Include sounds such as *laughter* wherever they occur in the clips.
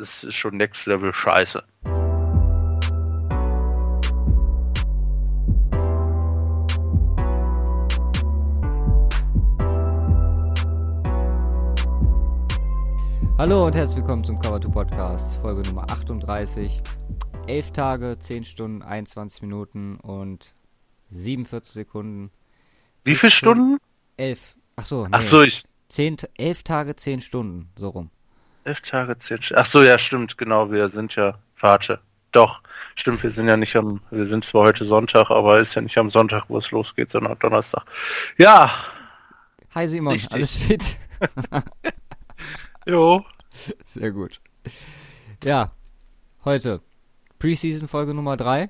es ist schon Next Level Scheiße. Hallo und herzlich willkommen zum Cover 2 Podcast, Folge Nummer 38. 11 Tage, 10 Stunden, 21 Minuten und 47 Sekunden. Wie viele Stunden? 11. Achso, nee. Ach so, ich 10, 11 Tage, 10 Stunden, so rum. 11 Tage, 10 Stunden. Ach so, ja, stimmt, genau, wir sind ja, warte. Doch, stimmt, wir sind ja nicht am, wir sind zwar heute Sonntag, aber ist ja nicht am Sonntag, wo es losgeht, sondern Donnerstag. Ja, Hi Simon, Richtig. alles fit? *laughs* jo. Sehr gut. Ja, heute Preseason Folge Nummer 3.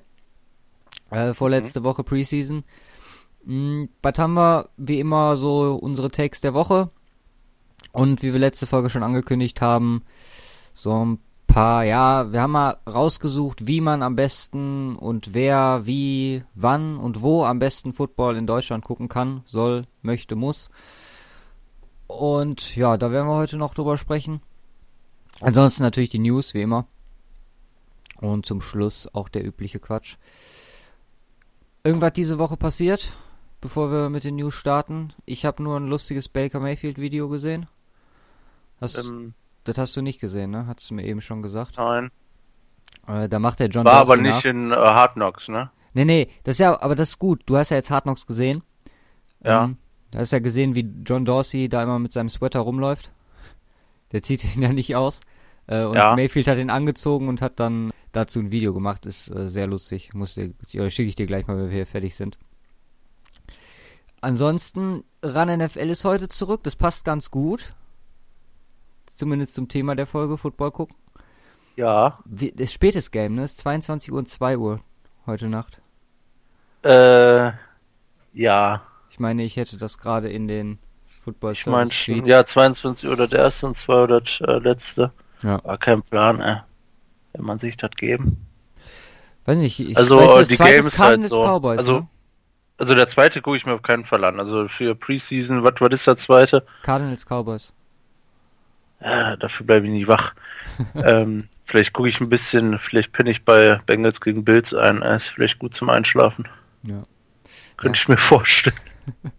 Äh, vorletzte Woche Preseason. Was haben wir? Wie immer so unsere Takes der Woche. Und wie wir letzte Folge schon angekündigt haben, so ein paar, ja, wir haben mal rausgesucht, wie man am besten und wer, wie, wann und wo am besten Football in Deutschland gucken kann, soll, möchte, muss. Und ja, da werden wir heute noch drüber sprechen. Ansonsten natürlich die News, wie immer. Und zum Schluss auch der übliche Quatsch. Irgendwas diese Woche passiert, bevor wir mit den News starten? Ich habe nur ein lustiges Baker Mayfield Video gesehen. Das, Ähm, das hast du nicht gesehen, ne? Hattest du mir eben schon gesagt. nein. Äh, da macht der John War aber Dorsey nicht nach. in äh, Hard Knocks, ne? Nee, nee, das ist ja, aber das ist gut. Du hast ja jetzt Hard Knocks gesehen. Ja. Ähm, da hast ja gesehen, wie John Dorsey da immer mit seinem Sweater rumläuft. Der zieht *laughs* ihn ja nicht aus. Äh, und Ja. Mayfield hat ihn angezogen und hat dann dazu ein Video gemacht. Ist äh, sehr lustig. Muss dir, schicke ich dir gleich mal, wenn wir hier fertig sind. Ansonsten, Run NFL ist heute zurück. Das passt ganz gut. Zumindest zum Thema der Folge Football gucken. Ja. Wie, das ist spätes Game, ne? Es ist 22 Uhr und 2 Uhr heute Nacht. Äh, ja. Ich meine, ich hätte das gerade in den Football Ich meine ja, 22 oder der erste und 2 oder der letzte. Ja. War kein Plan, äh. Wenn man sich das geben. Weiß nicht, ich Also, weiß, das die Games ist halt so. Cowboys, Also, ne? Also der zweite gucke ich mir auf keinen Fall an. Also für Preseason, was, was ist der zweite? Cardinals Cowboys. Ja, dafür bleibe ich nie wach. *laughs* ähm, vielleicht gucke ich ein bisschen, vielleicht penne ich bei Bengals gegen Bills ein. Äh, Ist vielleicht gut zum Einschlafen. Ja. Könnte ich mir vorstellen. *laughs*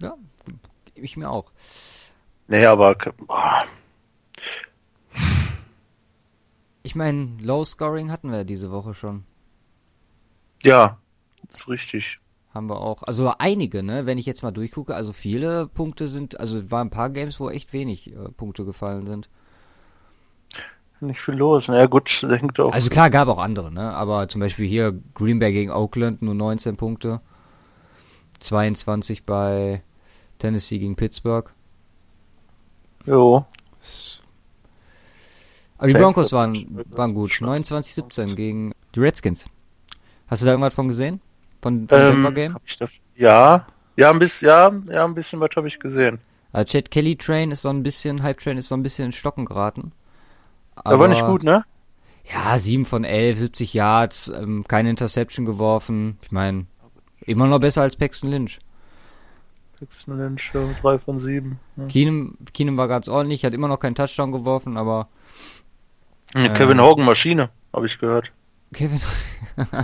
Ja, ich mir auch. Nee, aber boah, Ich meine, Low Scoring hatten wir ja diese Woche schon. ja, ist richtig. Haben wir auch. Also einige, ne? Wenn ich jetzt mal durchgucke, also viele Punkte sind, also waren ein paar Games, wo echt wenig äh, Punkte gefallen sind. Nicht viel los. Na ja, gut, hängt auch. Also klar, gab auch andere, ne? Aber zum Beispiel hier Green Bay gegen Oakland nur 19 Punkte. 22 bei Tennessee gegen Pittsburgh. jo. Aber die Broncos waren, waren gut. 29-17 gegen die Redskins. Hast du da irgendwas von gesehen? Von, von Denver Ähm, Game? hab ich das, ja, ja, ein bisschen, ja, ja, ein bisschen was habe ich gesehen. Also Chad Kelly Train ist so ein bisschen, Hype Train ist so ein bisschen in Stocken geraten. Aber, nicht gut, ne? Ja, 7 von 11, 70 Yards, ähm, keine Interception geworfen. Ich meine, immer noch besser als Paxton Lynch. Paxton Lynch, ja, drei von sieben. Ja. Keenum, Keenum war ganz ordentlich, hat immer noch keinen Touchdown geworfen, aber Kevin Ähm. Hogan Maschine, habe ich gehört. Kevin. *laughs*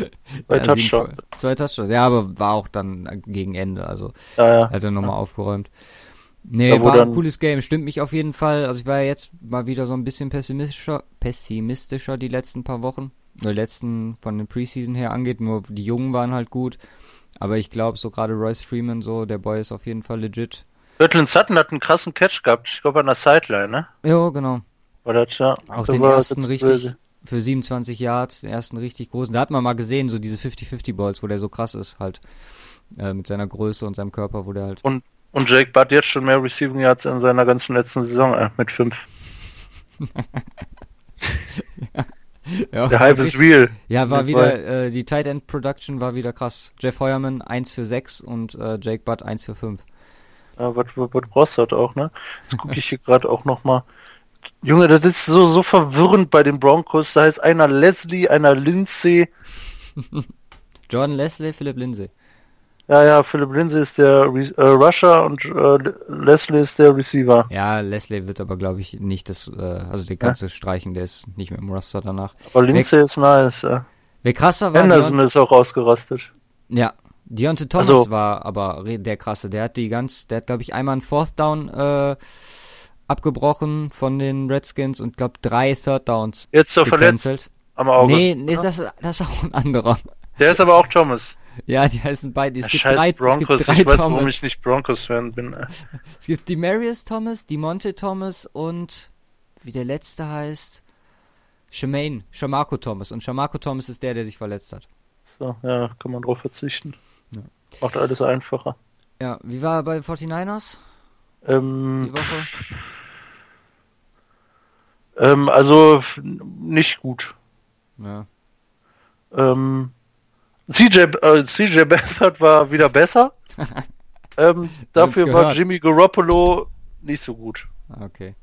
*laughs* Bei Ja, Touchdowns. Zwei Touchdowns. Ja, aber war auch dann gegen Ende, also Ja, ja. hat er nochmal aufgeräumt. Nee, war ein cooles Game, stimmt mich auf jeden Fall. Also ich war ja jetzt mal wieder so ein bisschen pessimistischer, pessimistischer die letzten paar Wochen. Die letzten von den Preseason her angeht, nur die Jungen waren halt gut. Aber ich glaube, so gerade Royce Freeman, so, der Boy ist auf jeden Fall legit. Cortland Sutton hat einen krassen Catch gehabt, ich glaube an der Sideline, ne? Jo, genau. Das ja? Auch den ersten richtig böse. Für 27 Yards, den ersten richtig großen. Da hat man mal gesehen, so diese 50-50 Balls, wo der so krass ist, halt. Äh, mit seiner Größe und seinem Körper, wo der halt. Und, und Jake Butt jetzt schon mehr Receiving Yards in seiner ganzen letzten Saison, äh, mit fünf. *laughs* Ja, Der Hype ist real. Ja, war wieder, äh, die Tight End Production war wieder krass. Jeff Heuerman 1 für 6 und äh, Jake Butt 1 für 5. Ja, was, was, was brauchst du halt auch, ne? Jetzt gucke ich hier *laughs* gerade auch noch mal. Junge, das ist so, so verwirrend bei den Broncos. Da heißt einer Leslie, einer Lindsay. *laughs* Jordan Leslie, Philipp Lindsay. Ja, ja, Philip Lindsay ist der Re äh, Rusher und äh, Leslie ist der Receiver. Ja, Leslie wird aber, glaube ich, nicht das, äh, also die ganze streichen, der ist nicht mehr im Roster danach. Aber Lindsay ist nice, ja. Wer krasser war, Anderson ist auch ausgerastet. ja, Deontay Thomas Also- war aber der krasse. Der hat die ganz, der hat, glaube ich, einmal einen Fourth Down äh, abgebrochen von den Redskins und glaube drei Third Downs Jetzt so verletzt am Auge. Nee, nee, das, das ist auch ein anderer. Der ist aber auch Thomas. Ja, die heißen beide. Es Ja, gibt Scheiß drei, Broncos, es gibt drei ich weiß, Thomas. warum ich nicht Broncos-Fan bin. *laughs* Es gibt Demarius Thomas, Demonte Thomas und wie der letzte heißt, Shemaine, Shamarco Thomas. Und Shamarco Thomas ist der, der sich verletzt hat. So, ja, kann man drauf verzichten. Ja. Macht alles einfacher. Ja, wie war er bei 49ers Ähm, die Woche? Ähm, also nicht gut. Ja. Ähm, CJ, äh, CJ Beathard war wieder besser. *laughs* ähm, dafür war. Jimmy Garoppolo nicht so gut. Okay.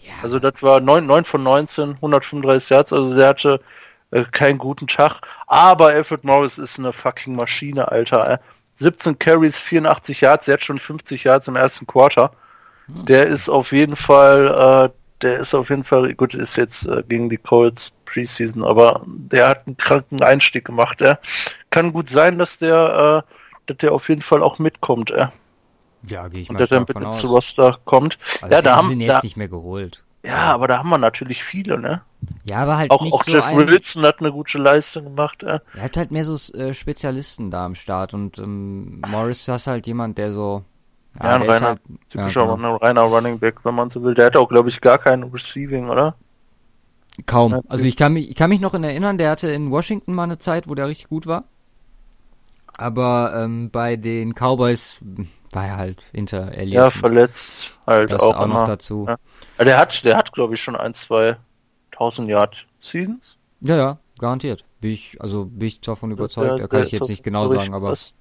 Ja, Also das war 9, 9 von 19, 135 Yards, also der hatte äh, keinen guten Tag. Aber Alfred Morris ist eine fucking Maschine, Alter. Äh. 17 Carries, 84 Yards, der hat schon 50 Yards im ersten Quarter. Der ist auf jeden Fall, äh, der ist auf jeden Fall, gut, ist jetzt äh, gegen die Colts Preseason, aber der hat einen kranken Einstieg gemacht. Äh. Kann gut sein, dass der, äh, dass der auf jeden Fall auch mitkommt, äh. ja gehe ich Und mal dass er mit ins. Roster kommt. Also ja, da sie haben, sind da, jetzt nicht mehr geholt. ja, aber da haben wir natürlich viele, ne? Ja, aber halt Auch, nicht auch so Jeff. Wilson hat eine gute Leistung gemacht. Äh. Ihr habt halt mehr so äh, Spezialisten da am Start und ähm, Morris ist halt jemand, der so... Ja, ein ist reiner, halt, typischer ja, genau. ein reiner Running Back, wenn man so will. Der hat auch, glaube ich, gar keinen Receiving, oder? Kaum. Also ich kann mich, ich kann mich noch in erinnern, der hatte in Washington mal eine Zeit, wo der richtig gut war. Aber ähm, bei den Cowboys war er halt hinter Elliott. Ja, verletzt halt das auch, auch, noch dazu. Ja. Der hat, der hat, glaube ich, schon ein, zwei tausend Yard Seasons. Ja, ja, garantiert. Bin ich, also bin ich davon überzeugt. Der- da kann ich ist jetzt nicht genau sagen, aber krass.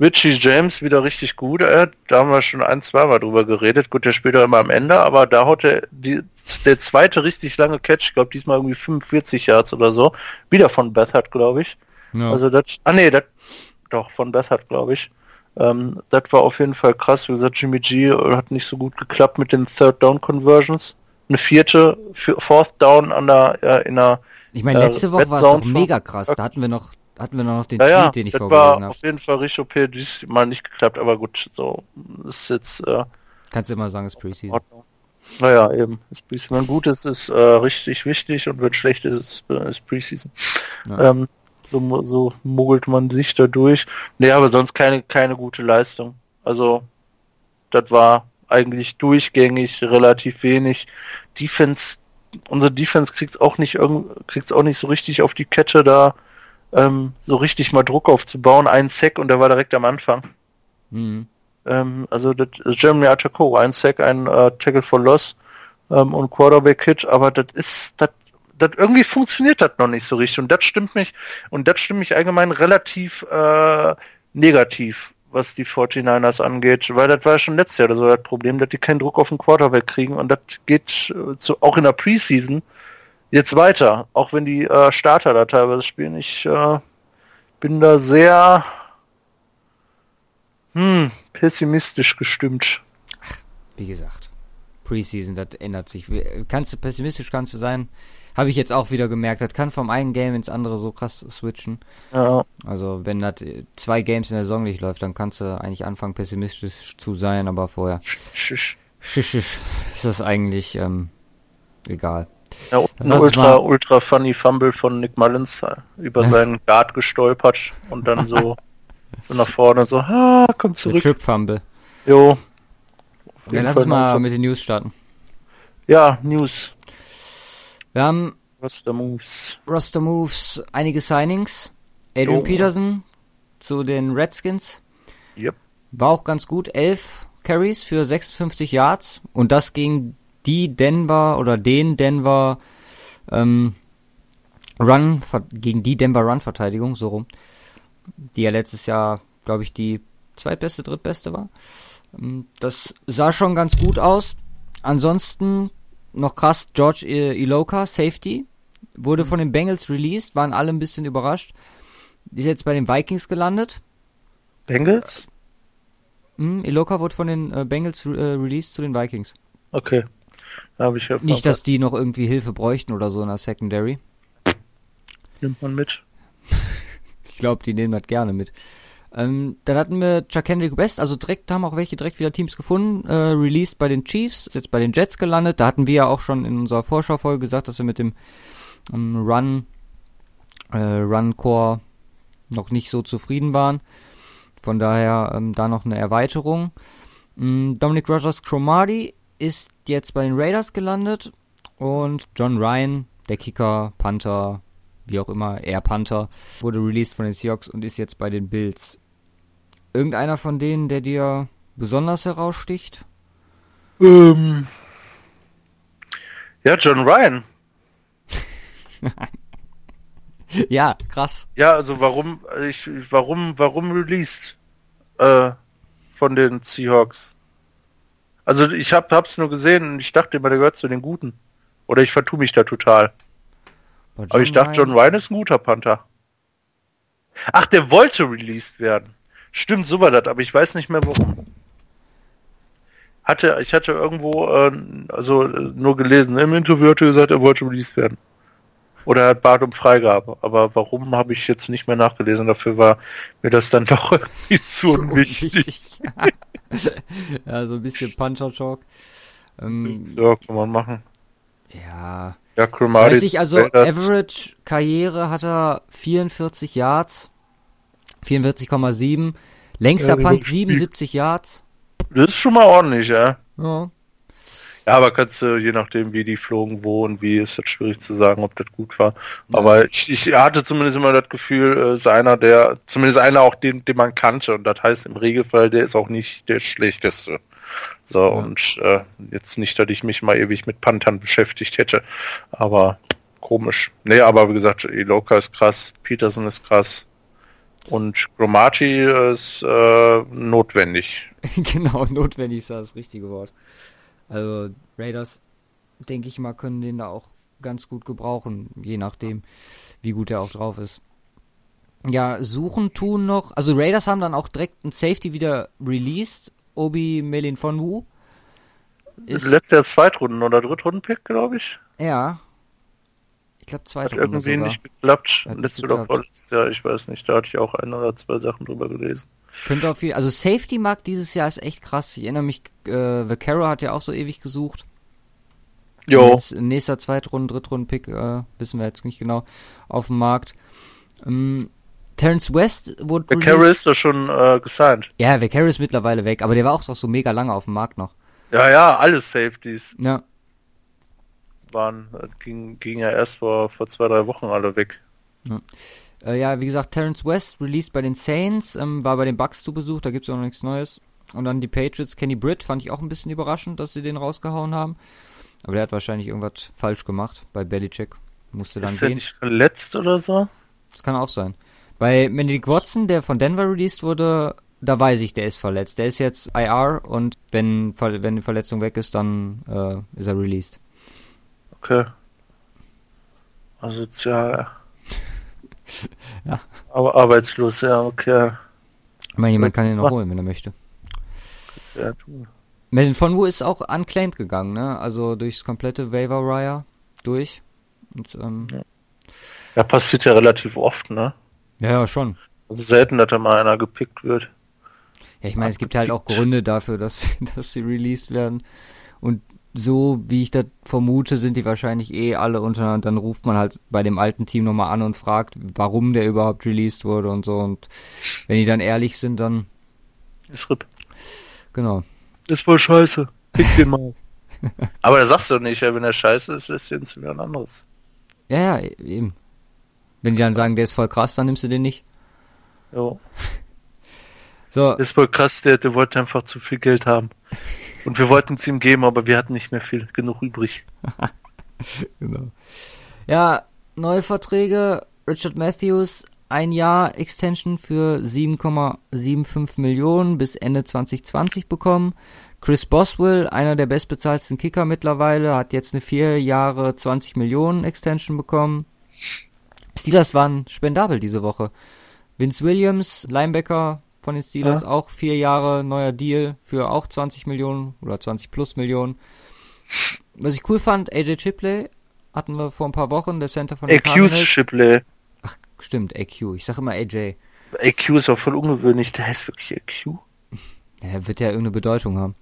Richie James wieder richtig gut, äh, da haben wir schon ein, zwei Mal drüber geredet. Gut, der spielt auch immer am Ende, aber da haut der, die, der zweite richtig lange Catch, ich glaube diesmal irgendwie 45 Yards oder so, wieder von Bethard, glaube ich. ja. Also das, ah nee, das, doch, von Bethard, glaube ich. Ähm, das war auf jeden Fall krass. Wie gesagt, Jimmy G hat nicht so gut geklappt mit den Third Down Conversions. Eine vierte, Fourth Down an der, äh, in der, ich meine, äh, letzte Woche war es doch mega krass. Da hatten wir noch, hatten wir noch den ja, ja, Tweet, den ich das vorgelesen war habe. auf jeden Fall richtig OP, diesmal nicht geklappt, aber gut, so, ist jetzt, äh, Kannst du immer sagen, es ist Preseason. Naja, eben. Ist Preseason. Wenn gut ist, ist äh, richtig wichtig und wenn schlecht ist, ist, äh, ist Preseason. Ja. Ähm, so, so mogelt man sich da durch. Nee, aber sonst keine, keine gute Leistung. Also, das war eigentlich durchgängig, relativ wenig. Defense, unsere Defense kriegt's auch nicht kriegt's auch nicht so richtig auf die Kette da, ähm, so richtig mal Druck aufzubauen. Ein Sack und der war direkt am Anfang. Mhm. Ähm, also das Jeremy Atako, ein Sack, ein äh, Tackle for Loss ähm, und Quarterback Hit, aber das ist, das, das irgendwie funktioniert das noch nicht so richtig und das stimmt mich und das stimmt mich allgemein relativ äh, negativ, was die 49ers angeht, weil das war schon letztes Jahr so das Problem, dass die keinen Druck auf den Quarterback kriegen und das geht äh, zu, auch in der Preseason jetzt weiter, auch wenn die äh, Starter da teilweise spielen. Ich äh, bin da sehr hm, pessimistisch gestimmt. Wie gesagt, Preseason, das ändert sich. Kannst du pessimistisch kannst du sein? Habe ich jetzt auch wieder gemerkt. Das kann vom einen Game ins andere so krass switchen. Ja, Also wenn das zwei Games in der Saison nicht läuft, dann kannst du eigentlich anfangen pessimistisch zu sein, aber vorher schisch. schisch, schisch, ist das eigentlich ähm, egal. Ja, ein ultra, mal- ultra funny Fumble von Nick Mullins äh, über seinen Guard gestolpert und dann so, *laughs* so nach vorne so, ah, komm Der zurück. Trip Fumble. Jo. Ja, lass uns mal mit den News starten. Ja, News. Wir haben Was der Moves? Roster Moves, einige Signings. Adrian Jo. Peterson zu den Redskins. Yep. War auch ganz gut. 11 Carries für 56 Yards. Und das gegen die Denver oder den Denver ähm, Run, gegen die Denver Run Verteidigung, so rum. Die ja letztes Jahr, glaube ich, die zweitbeste, drittbeste war. Ähm, Das sah schon ganz gut aus. Ansonsten noch krass, George Iloka, Safety, wurde von den Bengals released, waren alle ein bisschen überrascht. Ist jetzt bei den Vikings gelandet. Bengals? Hm, Iloka wurde von den äh, Bengals re äh, released zu den Vikings. Okay. Habe ich ja Nicht, dass die noch irgendwie Hilfe bräuchten oder so in der Secondary. Nimmt man mit. *laughs* Ich glaube, die nehmen das gerne mit. Ähm, dann hatten wir Chuck Kendrick West, also direkt haben auch welche direkt wieder Teams gefunden, äh, released bei den Chiefs, ist jetzt bei den Jets gelandet. Da hatten wir ja auch schon in unserer Vorschaufolge gesagt, dass wir mit dem ähm, Run, äh, Run Core noch nicht so zufrieden waren. Von daher ähm, da noch eine Erweiterung. Ähm, Dominic Rogers Cromartie ist jetzt bei den Raiders gelandet und John Ryan, der Kicker, Panther, wie auch immer, Air Panther, wurde released von den Seahawks und ist jetzt bei den Bills. Irgendeiner von denen, der dir besonders heraussticht? Ähm, ja, John Ryan. *laughs* ja, krass. Ja, also warum, ich, warum, warum released äh, von den Seahawks? Also ich hab, hab's nur gesehen und ich dachte immer, der gehört zu den Guten. Oder ich vertue mich da total. Aber ich dachte, John Ryan ist ein guter Panther. Ach, der wollte released werden. Stimmt, so war das, aber ich weiß nicht mehr warum. Hatte, ich hatte irgendwo, äh, also äh, nur gelesen, im Interview hat er gesagt, er wollte released werden. Oder er hat Bart um Freigabe. Aber warum habe ich jetzt nicht mehr nachgelesen? Dafür war mir das dann *laughs* doch irgendwie zu unwichtig. *laughs* ja, so ein bisschen Puncher-Talk. Ähm, ja, kann man machen. Ja. Ja, Cromartie. Weiß ich, also Average Karriere hat er 44 Yards. 44,7. Längster ja, Punt 77 Yards. Das ist schon mal ordentlich, ja. Ja. Ja, aber kannst du, je nachdem, wie die flogen, wo und wie, ist das schwierig zu sagen, ob das gut war. Ja. Aber ich, ich hatte zumindest immer das Gefühl, äh, ist einer, der, zumindest einer auch, den, den man kannte. Und das heißt im Regelfall, der ist auch nicht der schlechteste. So, ja. und äh, jetzt nicht, dass ich mich mal ewig mit Panthern beschäftigt hätte. Aber komisch. Nee, aber wie gesagt, Iloka ist krass, Peterson ist krass. Und Gromati ist äh, notwendig. *laughs* genau, notwendig ist das richtige Wort. Also Raiders, denke ich mal, können den da auch ganz gut gebrauchen, je nachdem, wie gut er auch drauf ist. Ja, suchen tun noch. Also Raiders haben dann auch direkt ein Safety wieder released. Obi Melin von Wu. Ist letztes Jahr Zweitrunden- oder Drittrunden-Pick, glaube ich. Ja. Ich glaube zweite Hat irgendwie sogar. nicht geklappt. Letztes oder vorletztes Jahr, ich weiß nicht. Da hatte ich auch ein oder zwei Sachen drüber gelesen. Könnte auch viel. Also Safety Markt dieses Jahr ist echt krass. Ich erinnere mich, äh, Vaquero hat ja auch so ewig gesucht. Jo. Jetzt nächster Zweitrunden, Drittrunden-Pick, äh, wissen wir jetzt nicht genau, auf dem Markt. Ähm, Terence West wurde. Vaquero ist doch schon äh, gesigned. Ja, Vaquero ist mittlerweile weg, aber der war auch so mega lange auf dem Markt noch. Ja, ja, alles Safeties. Ja. Waren, ging, ging ja erst vor, vor zwei, drei Wochen alle weg. Ja. Äh, ja, wie gesagt, Terence West, released bei den Saints, ähm, war bei den Bucks zu Besuch, da gibt es auch noch nichts Neues. Und dann die Patriots, Kenny Britt, fand ich auch ein bisschen überraschend, dass sie den rausgehauen haben. Aber der hat wahrscheinlich irgendwas falsch gemacht bei Belichick. Musste dann Ist gehen. Er nicht verletzt oder so? Das kann auch sein. Bei Benedict Watson, der von Denver released wurde, da weiß ich, der ist verletzt. Der ist jetzt IR und wenn, wenn die Verletzung weg ist, dann äh, ist er released. Okay. Also, tja, *laughs* ja. Aber arbeitslos, ja, okay. Ich meine, jemand kann ihn noch holen, wenn er möchte. Ja, du. Melvin von Wu ist auch unclaimed gegangen, ne? Also durchs komplette Waiver Wire durch. Und, ähm, ja. ja, passiert ja relativ oft, ne? Ja, ja, schon. Also selten, dass da mal einer gepickt wird. Ja, ich meine, es gibt halt auch Gründe dafür, dass, *laughs* dass sie released werden. Und so wie ich das vermute, sind die wahrscheinlich eh alle untereinander. Dann ruft man halt bei dem alten Team nochmal an und fragt, warum der überhaupt released wurde und so. Und wenn die dann ehrlich sind, dann. Ist RIP. Genau. Ist voll scheiße. Pick den mal. *laughs* Aber da sagst du nicht, wenn er scheiße ist, lässt du ihn zu ein anderes. Ja, ja, eben. Wenn die dann sagen, der ist voll krass, dann nimmst du den nicht. Jo. *laughs* So. Das ist voll krass, der, der wollte einfach zu viel Geld haben. Und wir wollten es ihm geben, aber wir hatten nicht mehr viel genug übrig. *laughs* genau. Ja, neue Verträge. Richard Matthews, ein Jahr Extension für 7,75 Millionen bis Ende 2020 bekommen. Chris Boswell, einer der bestbezahlten Kicker mittlerweile, hat jetzt eine vier Jahre 20 Millionen Extension bekommen. Steelers waren spendabel diese Woche. Vince Williams, Linebacker, von den Steelers, Ja. auch vier Jahre neuer Deal für auch 20 Millionen oder 20 plus Millionen. Was ich cool fand, AJ Chipley hatten wir vor ein paar Wochen, der Center von Cardinals. Shipley. Ach, stimmt, AQ. Ich sag immer AJ. AQ ist auch voll ungewöhnlich. Der heißt wirklich AQ. *laughs* Ja, wird ja irgendeine Bedeutung haben.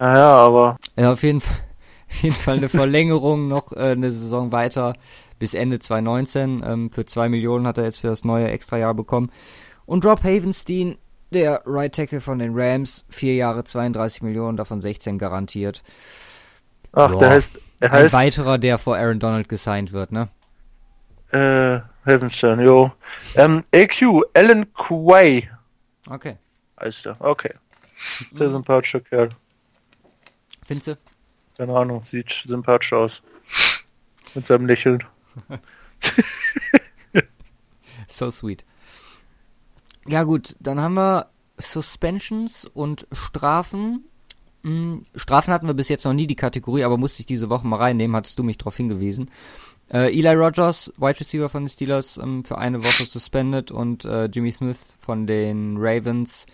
Ja, ja, aber Ja, auf jeden Fall, *laughs* auf jeden Fall eine *laughs* Verlängerung noch äh, eine Saison weiter bis Ende 2019. Ähm, für zwei Millionen hat er jetzt für das neue Extrajahr bekommen. Und Rob Havenstein, der Right Tackle von den Rams, vier Jahre 32 Millionen, davon 16 garantiert. ach, Ja. der heißt, er Ein heißt weiterer, der vor Aaron Donald gesigned wird, ne? äh, Heavenstein, jo. Ähm, AQ, Alan Quay Okay. heißt er. Okay. Mhm. Sehr sympathischer Kerl. Findest du? Keine Ahnung, sieht sympathisch aus. Mit seinem Lächeln. *laughs* So sweet. Ja gut, dann haben wir Suspensions und Strafen. Hm, Strafen hatten wir bis jetzt noch nie die Kategorie, aber musste ich diese Woche mal reinnehmen, hattest du mich darauf hingewiesen. Äh, Eli Rogers, Wide Receiver von den Steelers, ähm, für eine Woche suspended und äh, Jimmy Smith von den Ravens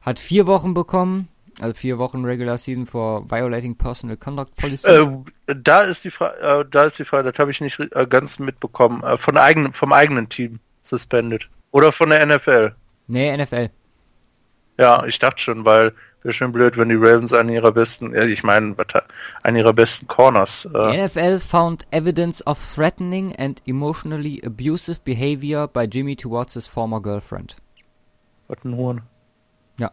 hat vier Wochen bekommen, also vier Wochen Regular Season for Violating Personal Conduct Policy. Äh, da ist die Frage, äh, da ist die Frage, das habe ich nicht äh, ganz mitbekommen. Äh, von eigenem, vom eigenen Team suspended. Oder von der NFL. nee, NFL. Ja, ich dachte schon, weil wäre schon blöd, wenn die Ravens einen ihrer besten, ich meine, einen ihrer besten Corners. Äh, NFL found evidence of threatening and emotionally abusive behavior by Jimmy towards his former girlfriend. was ein Huren. Ja.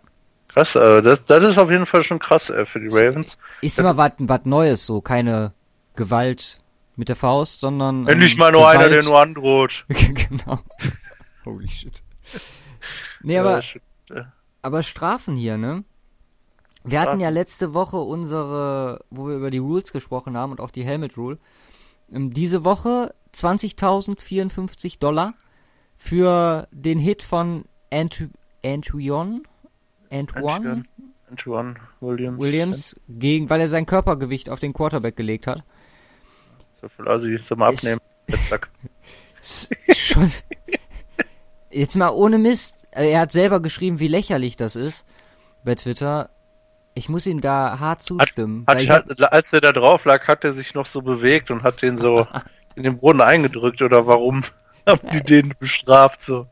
Krass, äh, das, das ist auf jeden Fall schon krass äh, für die Ravens. Ist Das immer was Neues, so keine Gewalt mit der Faust, sondern Endlich ähm, mal nur einer, Gewalt- der nur androht. *laughs* genau. Holy shit. Nee, aber Ja, shit, Aber Strafen hier, ne? Wir hatten ja letzte Woche unsere, wo wir über die Rules gesprochen haben und auch die Helmet Rule. Ähm, diese Woche 20.054 Dollar für den Hit von Antu Antuion Antoine Antoine Williams. Williams gegen, weil er sein Körpergewicht auf den Quarterback gelegt hat. So viel Assi, soll mal Ist- abnehmen. *laughs* S- Schon. Jetzt mal ohne Mist. äh, Er hat selber geschrieben, wie lächerlich das ist bei Twitter. Ich muss ihm da hart zustimmen. Hat, ich hab- hat, als er da drauf lag, hat er sich noch so bewegt und hat den so *laughs* in den Boden eingedrückt oder warum *laughs* haben die den bestraft so?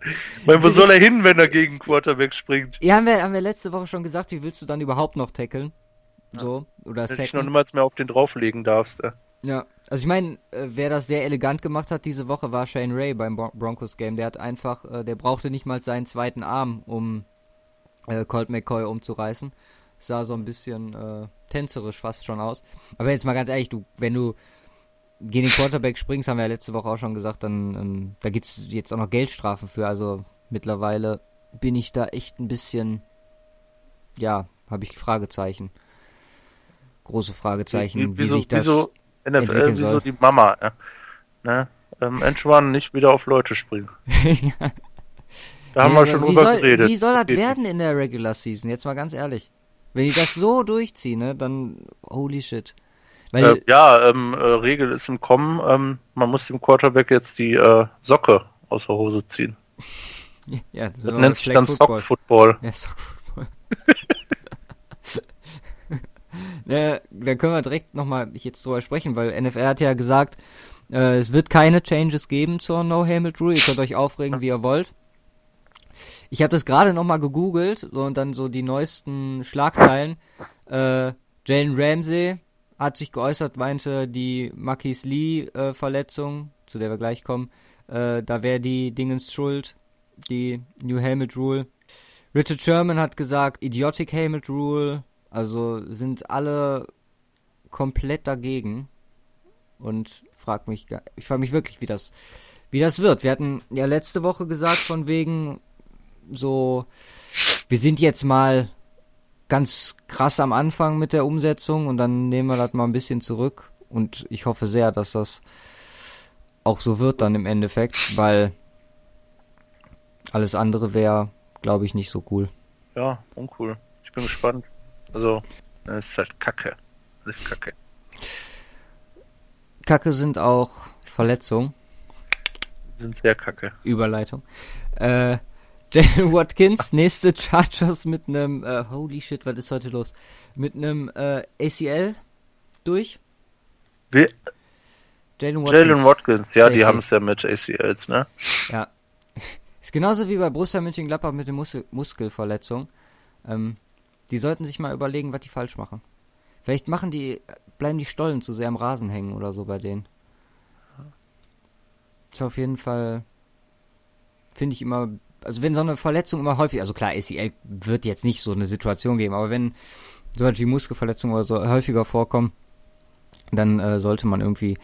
Meine, wo soll er hin, wenn er gegen Quarterback springt? Ja, haben wir, haben wir letzte Woche schon gesagt, wie willst du dann überhaupt noch tackeln? So, oder Dass du noch niemals mehr auf den drauflegen darfst. Äh. Ja, also ich meine, äh, wer das sehr elegant gemacht hat diese Woche war Shane Ray beim Bron Broncos Game. Der hat einfach, äh, der brauchte nicht mal seinen zweiten Arm, um äh, Colt McCoy umzureißen. Sah so ein bisschen tänzerisch fast schon aus. Aber jetzt mal ganz ehrlich, du, wenn du gegen den Quarterback springst, haben wir ja letzte Woche auch schon gesagt, dann ähm, da gibt's jetzt auch noch Geldstrafen für. Also mittlerweile bin ich da echt ein bisschen, ja, habe ich Fragezeichen. Große Fragezeichen, wie, wieso, sich das wieso, NFL, wieso soll. die Mama? Äh? Ne? Ähm, Antoine nicht wieder auf Leute springen. *laughs* Da haben Ja, wir schon wie drüber soll, geredet. Wie soll das Geht werden in der Regular Season? Jetzt mal ganz ehrlich. Wenn die das so durchziehen, ne, dann holy shit. Äh, ja, ähm, äh, Regel ist im Kommen, ähm, man muss dem Quarterback jetzt die äh, Socke aus der Hose ziehen. *laughs* ja, das, Das nennt sich dann. Sock Football. Ja, Sock Football. *laughs* ja, da können wir direkt nochmal jetzt drüber sprechen, weil NFL hat ja gesagt, äh, es wird keine Changes geben zur No-Helmet Rule. Ihr könnt euch aufregen, wie ihr wollt. Ich habe das gerade nochmal gegoogelt so, und dann so die neuesten Schlagzeilen. Äh, Jalen Ramsey hat sich geäußert, meinte die Marquis Lee äh, zu der wir gleich kommen, äh, da wäre die Dingens schuld, die New Helmet Rule. Richard Sherman hat gesagt, Idiotic Helmet Rule, also sind alle komplett dagegen und frag mich, ich frage mich wirklich, wie das, wie das wird. Wir hatten ja letzte Woche gesagt von wegen so, wir sind jetzt mal ganz krass am Anfang mit der Umsetzung und dann nehmen wir das mal ein bisschen zurück und ich hoffe sehr, dass das auch so wird dann im Endeffekt, weil alles andere wäre, glaube ich, nicht so cool. Ja, uncool. Ich bin gespannt. Also, es ist halt Kacke. Alles Kacke. Kacke sind auch Verletzungen. Sind sehr Kacke. Überleitung. Äh, *laughs* Jalen Watkins, nächste Chargers mit einem, äh, holy shit, was ist heute los? Mit einem äh, ACL durch. Wie? Jalen Watkins. Jalen Watkins, ja, die haben es ja mit ACLs, ne? Ja. *laughs* Ist genauso wie bei Borussia Mönchengladbach mit der Mus Muskelverletzung. Ähm, die sollten sich mal überlegen, was die falsch machen. Vielleicht machen die, bleiben die Stollen zu sehr am Rasen hängen oder so bei denen. Ist auf jeden Fall, finde ich immer, also wenn so eine Verletzung immer häufig, also klar, ACL wird jetzt nicht so eine Situation geben, aber wenn so etwas wie Muskelverletzungen oder so häufiger vorkommen, dann äh, sollte man irgendwie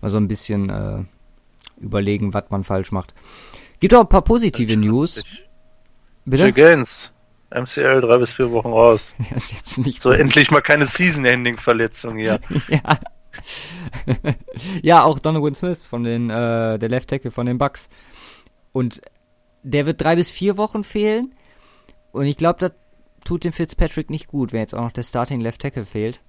mal so ein bisschen äh, überlegen, was man falsch macht. Gibt auch ein paar positive News. Bitte? Gaines, MCL drei bis vier Wochen raus. *laughs* Ja, ist jetzt nicht So endlich mal keine Season-Ending-Verletzung hier. *laughs* ja. ja, auch Donovan Smith von den, äh, der Left Tackle von den Bucks. Und der wird drei bis vier Wochen fehlen. Und ich glaube, das tut dem Fitzpatrick nicht gut, wenn jetzt auch noch der Starting Left Tackle fehlt.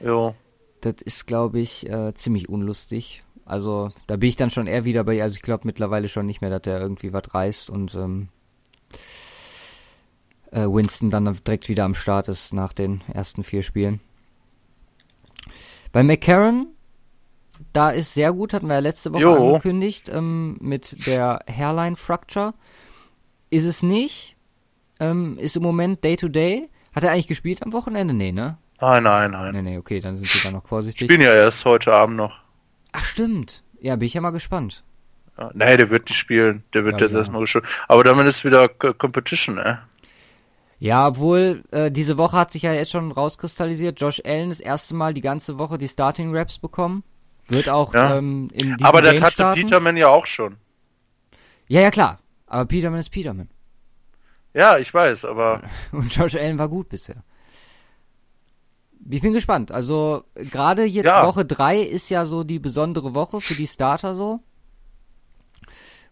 Jo. Das ist, glaube ich, äh, ziemlich unlustig. Also, da bin ich dann schon eher wieder bei, also ich glaube mittlerweile schon nicht mehr, dass der irgendwie was reißt und ähm, äh, Winston dann direkt wieder am Start ist nach den ersten vier Spielen. Bei McCarron, da ist sehr gut, hatten wir ja letzte Woche Jo. angekündigt, ähm, mit der Hairline Fracture. Ist es nicht, ähm, ist im Moment Day-to-Day. Hat er eigentlich gespielt am Wochenende? Nee, ne? Nein, nein, nein. Nee, nee, okay, dann sind wir da noch Ich vorsichtig. bin ja erst heute Abend noch. Ach, stimmt. Ja, bin ich ja mal gespannt. Ja, nee, der wird nicht spielen. Der wird Ja, jetzt ja. erstmal geschult. Aber damit ist wieder Competition, äh. Ja, obwohl, äh, diese Woche hat sich ja jetzt schon rauskristallisiert, Josh Allen das erste Mal die ganze Woche die Starting Raps bekommen. Wird auch Ja. ähm, in diesem Aber das Game hatte starten. Peterman ja auch schon. Ja, ja, klar. Aber Peterman ist Peterman. Ja, ich weiß, aber *laughs* Und Josh Allen war gut bisher. Ich bin gespannt. Also, gerade jetzt Ja. Woche 3 ist ja so die besondere Woche für die Starter so.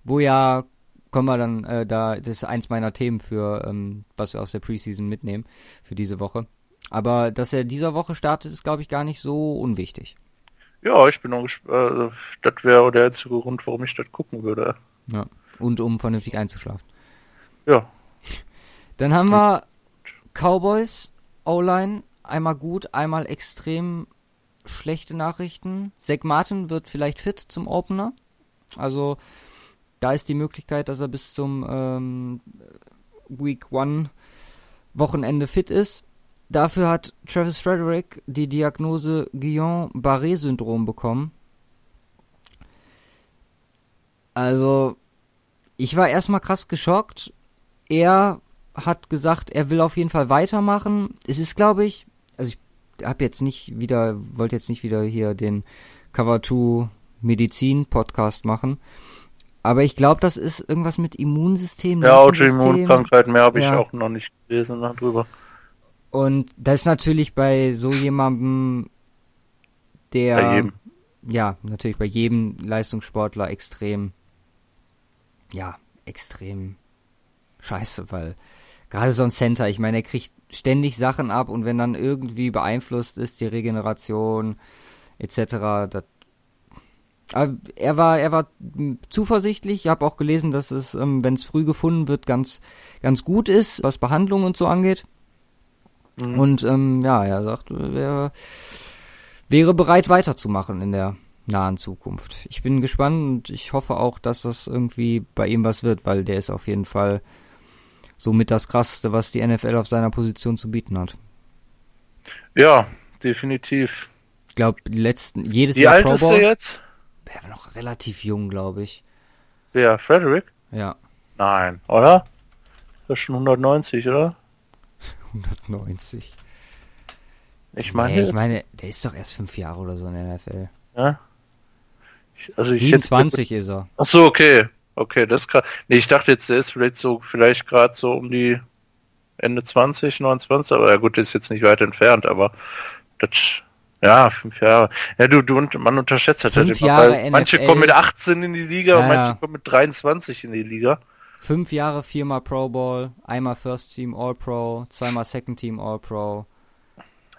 Wo ja, kommen wir dann, äh, da, das ist eins meiner Themen für, ähm, was wir aus der Preseason mitnehmen, für diese Woche. Aber dass er dieser Woche startet, ist, glaube ich, gar nicht so unwichtig. ja, ich bin auch gespannt. Äh, das wäre der einzige Grund, warum ich das gucken würde. Ja. Und um vernünftig einzuschlafen. Ja. *laughs* Dann haben wir Cowboys, O-Line, einmal gut, einmal extrem schlechte Nachrichten. Zach Martin wird vielleicht fit zum Opener. Also da ist die Möglichkeit, dass er bis zum ähm, Week One Wochenende fit ist. Dafür hat Travis Frederick die Diagnose Guillain-Barré-Syndrom bekommen. Also, ich war erstmal krass geschockt. Er hat gesagt, er will auf jeden Fall weitermachen. Es ist, glaube ich, also ich habe jetzt nicht wieder, wollte jetzt nicht wieder hier den Cover 2 Medizin Podcast machen. Aber ich glaube, das ist irgendwas mit Immunsystem. Ja, Nervensystem. Autoimmunkrankheiten, mehr habe ich Ja. auch noch nicht gelesen darüber. Und das ist natürlich bei so jemandem, der Bei jedem. ja, natürlich bei jedem Leistungssportler extrem, ja, extrem scheiße, weil gerade so ein Center, ich meine, er kriegt ständig Sachen ab und wenn dann irgendwie beeinflusst ist die Regeneration etc., das er war, er war zuversichtlich. Ich habe auch gelesen, dass es, ähm, wenn es früh gefunden wird, ganz, ganz gut ist, was Behandlung und so angeht. Mhm. Und ähm, ja, er sagt, er wäre, bereit weiterzumachen in der nahen Zukunft. Ich bin gespannt und ich hoffe auch, dass das irgendwie bei ihm was wird, weil der ist auf jeden Fall somit das krasseste, was die NFL auf seiner Position zu bieten hat. Ja, definitiv. Ich glaube, die letzten, jedes Wie Jahr Pro ist Bowl. der jetzt? Er war noch relativ jung, glaube ich. Wer? Frederick? Ja, Nein, oder? Das ist schon 190, oder? *laughs* 190. Ich meine, nee, ich meine, der ist doch erst fünf Jahre oder so in der NFL. ja? Ich, also ich hätte- 27 ist er. Ach so, okay. Okay, das kann. Nee, ich dachte jetzt, der ist vielleicht so, vielleicht gerade so um die Ende 20, 29, aber ja gut, der ist jetzt nicht weit entfernt, aber das, ja, fünf Jahre. Ja, du, du, und man unterschätzt das Fünf halt immer, Jahre weil manche NFL. kommen mit 18 in die Liga und Ja, manche ja. kommen mit 23 in die Liga. Fünf Jahre, viermal Pro Bowl, einmal First Team All Pro, zweimal Second Team All Pro.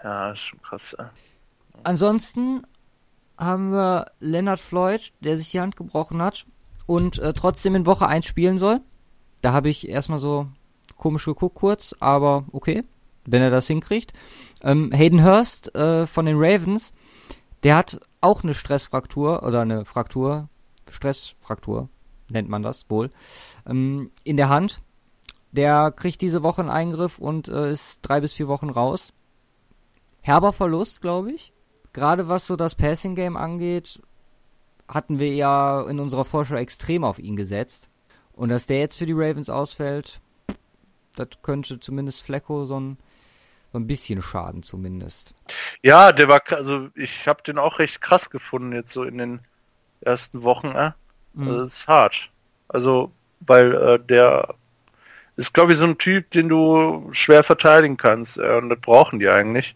Ja, ist schon krass. ja. Ansonsten haben wir Leonard Floyd, der sich die Hand gebrochen hat und äh, trotzdem in Woche 1 spielen soll. Da habe ich erstmal so komisch geguckt kurz, aber okay, wenn er das hinkriegt. Ähm, Hayden Hurst äh, von den Ravens, der hat auch eine Stressfraktur oder eine Fraktur, Stressfraktur nennt man das wohl, ähm, in der Hand. Der kriegt diese Woche einen Eingriff und äh, ist drei bis vier Wochen raus. Herber Verlust, glaube ich. Gerade was so das Passing Game angeht, hatten wir ja in unserer Vorschau extrem auf ihn gesetzt. Und dass der jetzt für die Ravens ausfällt, das könnte zumindest Flecko so ein, so ein bisschen schaden zumindest. Ja, der war, also ich habe den auch recht krass gefunden jetzt so in den ersten Wochen. Äh? Mhm. Also das ist hart. Also, weil äh, der ist, glaube ich, so ein Typ, den du schwer verteidigen kannst. Äh, und das brauchen die eigentlich.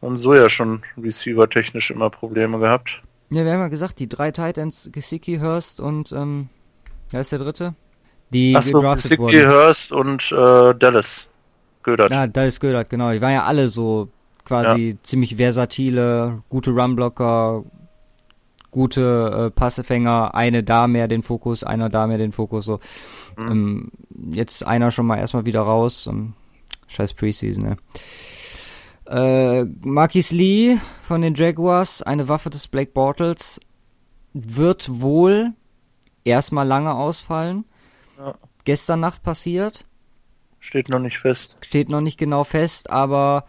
Haben so ja schon receiver-technisch immer Probleme gehabt. Ja, wir haben ja gesagt, die drei Titans, Gesicki, Hurst und, ähm, wer ist der dritte? Die Ach so, Gesicki, Hurst und äh, Dallas. Gödert. Ja, Dallas Gödert, genau. Die waren ja alle so quasi ja. ziemlich versatile, gute Runblocker, gute äh, Passefänger, eine da mehr den Fokus, einer da mehr den Fokus, so. Mhm. Ähm, jetzt einer schon mal erstmal wieder raus. Ähm, scheiß Preseason, ne? Äh, Marquis Lee von den Jaguars, eine Waffe des Blake Bortles, wird wohl erstmal lange ausfallen. Ja. Gestern Nacht passiert. Steht noch nicht fest. Steht noch nicht genau fest, aber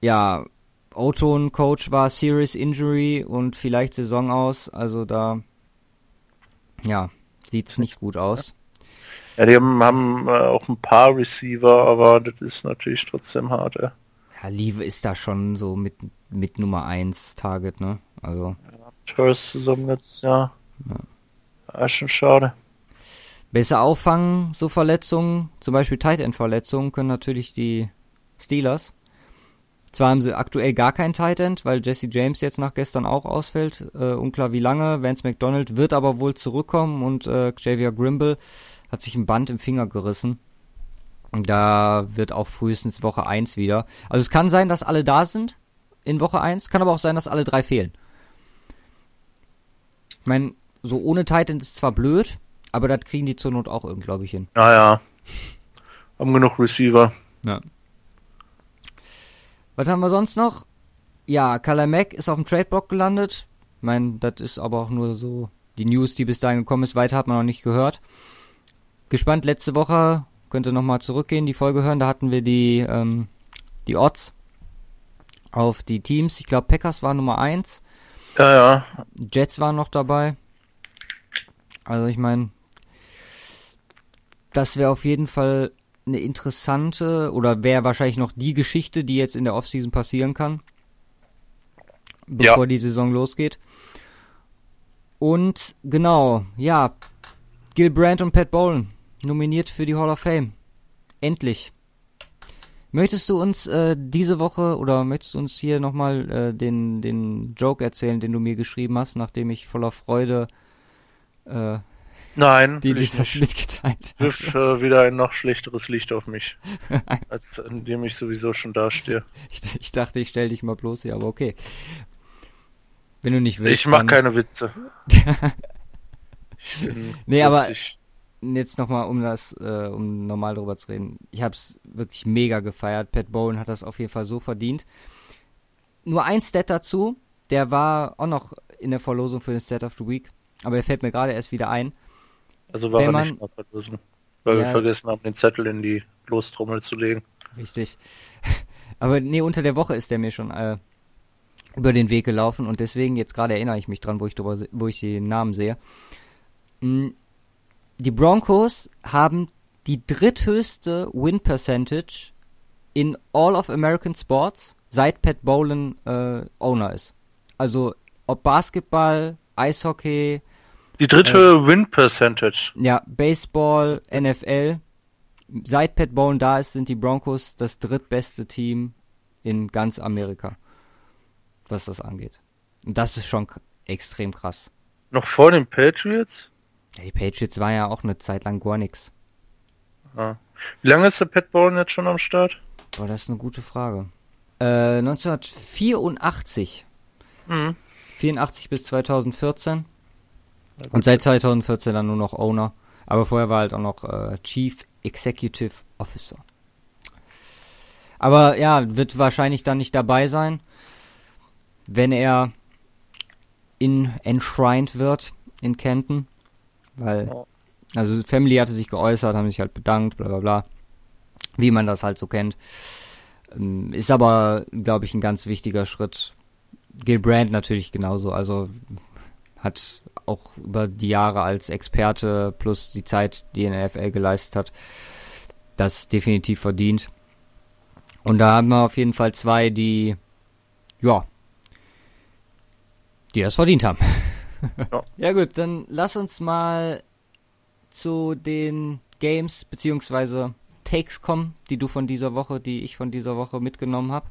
ja, Oton Coach war Serious Injury und vielleicht Saison aus, also da ja, sieht's nicht gut aus. Ja, die haben, haben äh, auch ein paar Receiver, aber das ist natürlich trotzdem hart, ja. Ja, Lieve ist da schon so mit, mit Nummer 1 Target, ne? Also. Ja, First zusammen jetzt, ja. ja. ja. Ist schon schade. Besser auffangen, so Verletzungen, zum Beispiel Tight End Verletzungen, können natürlich die Steelers. Zwar haben sie aktuell gar kein Tight End, weil Jesse James jetzt nach gestern auch ausfällt. Äh, unklar wie lange. Vance McDonald wird aber wohl zurückkommen und äh, Xavier Grimble hat sich ein Band im Finger gerissen. Da wird auch frühestens Woche 1 wieder. Also es kann sein, dass alle da sind in Woche 1, kann aber auch sein, dass alle drei fehlen. Ich meine, so ohne Titan ist zwar blöd, aber das kriegen die zur Not auch irgendwie, glaube ich, hin. Ja, ja. Haben genug Receiver. Ja. Was haben wir sonst noch? Ja, Kala Mack ist auf dem Tradeblock gelandet. Ich meine, das ist aber auch nur so die News, die bis dahin gekommen ist. Weiter hat man noch nicht gehört. Gespannt, letzte Woche Könnt ihr nochmal zurückgehen, die Folge hören. Da hatten wir die, ähm, die Odds auf die Teams. Ich glaube, Packers war Nummer 1. Ja, ja. Jets waren noch dabei. Also ich meine, das wäre auf jeden Fall eine interessante oder wäre wahrscheinlich noch die Geschichte, die jetzt in der Offseason passieren kann, bevor ja. die Saison losgeht. Und genau, ja, Gil Brandt und Pat Bowlen nominiert für die Hall of Fame. Endlich. Möchtest du uns äh, diese Woche oder möchtest du uns hier nochmal äh, den, den Joke erzählen, den du mir geschrieben hast, nachdem ich voller Freude äh, Nein, die dich das mitgeteilt wirft äh, wieder ein noch schlechteres Licht auf mich, *laughs* als in dem ich sowieso schon dastehe. Ich, ich dachte, ich stell dich mal bloß hier, aber okay. Wenn du nicht willst. Ich mach keine Witze. *laughs* nee, aber jetzt nochmal, um das, äh, um normal drüber zu reden. Ich habe es wirklich mega gefeiert. Pat Bowen hat das auf jeden Fall so verdient. Nur ein Stat dazu, der war auch noch in der Verlosung für den Stat of the Week, aber der fällt mir gerade erst wieder ein. Also war Wenn er man, nicht mal verlosen, weil ja, wir vergessen haben, den Zettel in die Lostrommel zu legen. Richtig. *laughs* aber nee, unter der Woche ist der mir schon äh, über den Weg gelaufen und deswegen jetzt gerade erinnere ich mich dran, wo ich drüber, wo ich den Namen sehe. Hm, die Broncos haben die dritthöchste Win Percentage in All of American Sports, seit Pat Bowlen äh, Owner ist. Also ob Basketball, Eishockey. Die dritte äh, Win Percentage. Ja, Baseball, NFL. Seit Pat Bowlen da ist, sind die Broncos das drittbeste Team in ganz Amerika, was das angeht. Und das ist schon extrem krass. Noch vor den Patriots? Ja, die Patriots war ja auch eine Zeit lang gar nichts. Ah. Wie lange ist der Pat Bowen jetzt schon am Start? Boah, das ist eine gute Frage. Äh, 1984. Mhm. 84 bis 2014. Und seit 2014 dann nur noch Owner. Aber vorher war halt auch noch äh, Chief Executive Officer. Aber ja, wird wahrscheinlich dann nicht dabei sein, wenn er in enshrined wird in Kenton. Weil, also Family hatte sich geäußert, haben sich halt bedankt, bla bla bla. Wie man das halt so kennt. Ähm, ist aber, glaube ich, ein ganz wichtiger Schritt. Gilbrand natürlich genauso. Also hat auch über die Jahre als Experte plus die Zeit, die in der NFL geleistet hat, das definitiv verdient. Und da haben wir auf jeden Fall zwei, die, ja, die das verdient haben. *laughs* Ja. ja gut, dann lass uns mal zu den Games beziehungsweise Takes kommen, die du von dieser Woche, die ich von dieser Woche mitgenommen habe.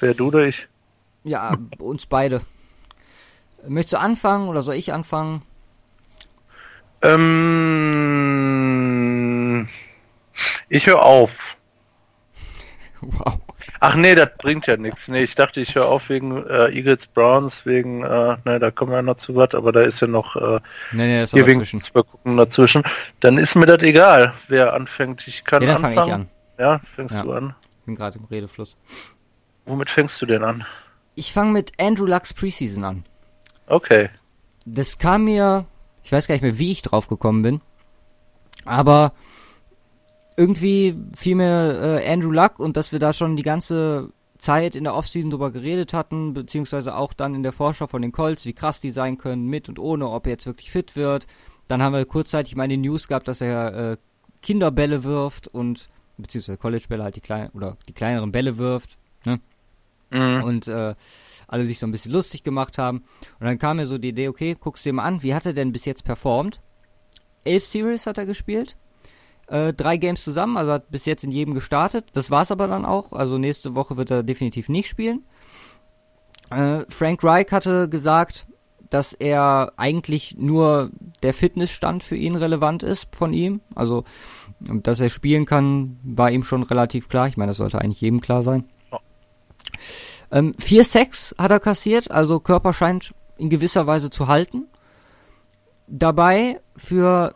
Wer du oder ich? Ja, uns beide. *laughs* Möchtest du anfangen oder soll ich anfangen? Ähm, ich höre auf. *laughs* Wow. Ach nee, das bringt ja nichts. Nee, ich dachte, ich höre auf wegen äh, Eagles Browns, wegen, äh, ne, da kommen wir ja noch zu was, aber da ist ja noch äh, nee, nee, ist hier wegen zwei gucken dazwischen. Dann ist mir das egal, wer anfängt. Ich kann ja, dann fange ich an. Ja, fängst ja. du an. Bin gerade im Redefluss. Womit fängst du denn an? Ich fange mit Andrew Lux Preseason an. Okay. Das kam mir, ich weiß gar nicht mehr, wie ich drauf gekommen bin, aber irgendwie fiel mir äh, Andrew Luck und dass wir da schon die ganze Zeit in der Offseason drüber geredet hatten, beziehungsweise auch dann in der Vorschau von den Colts, wie krass die sein können, mit und ohne, ob er jetzt wirklich fit wird. Dann haben wir kurzzeitig mal in den News gehabt, dass er äh, Kinderbälle wirft und beziehungsweise College-Bälle halt die kleinen oder die kleineren Bälle wirft. Ne? Mhm. Und äh, alle sich so ein bisschen lustig gemacht haben. Und dann kam mir so die Idee, okay, guckst dir mal an, wie hat er denn bis jetzt performt? Elf Series hat er gespielt, äh, drei Games zusammen, also hat bis jetzt in jedem gestartet. Das war's aber dann auch. Also nächste Woche wird er definitiv nicht spielen. Äh, Frank Reich hatte gesagt, dass er eigentlich nur der Fitnessstand für ihn relevant ist von ihm. Also, dass er spielen kann, war ihm schon relativ klar. Ich meine, das sollte eigentlich jedem klar sein. Ähm, vier Sex hat er kassiert, also Körper scheint in gewisser Weise zu halten. Dabei für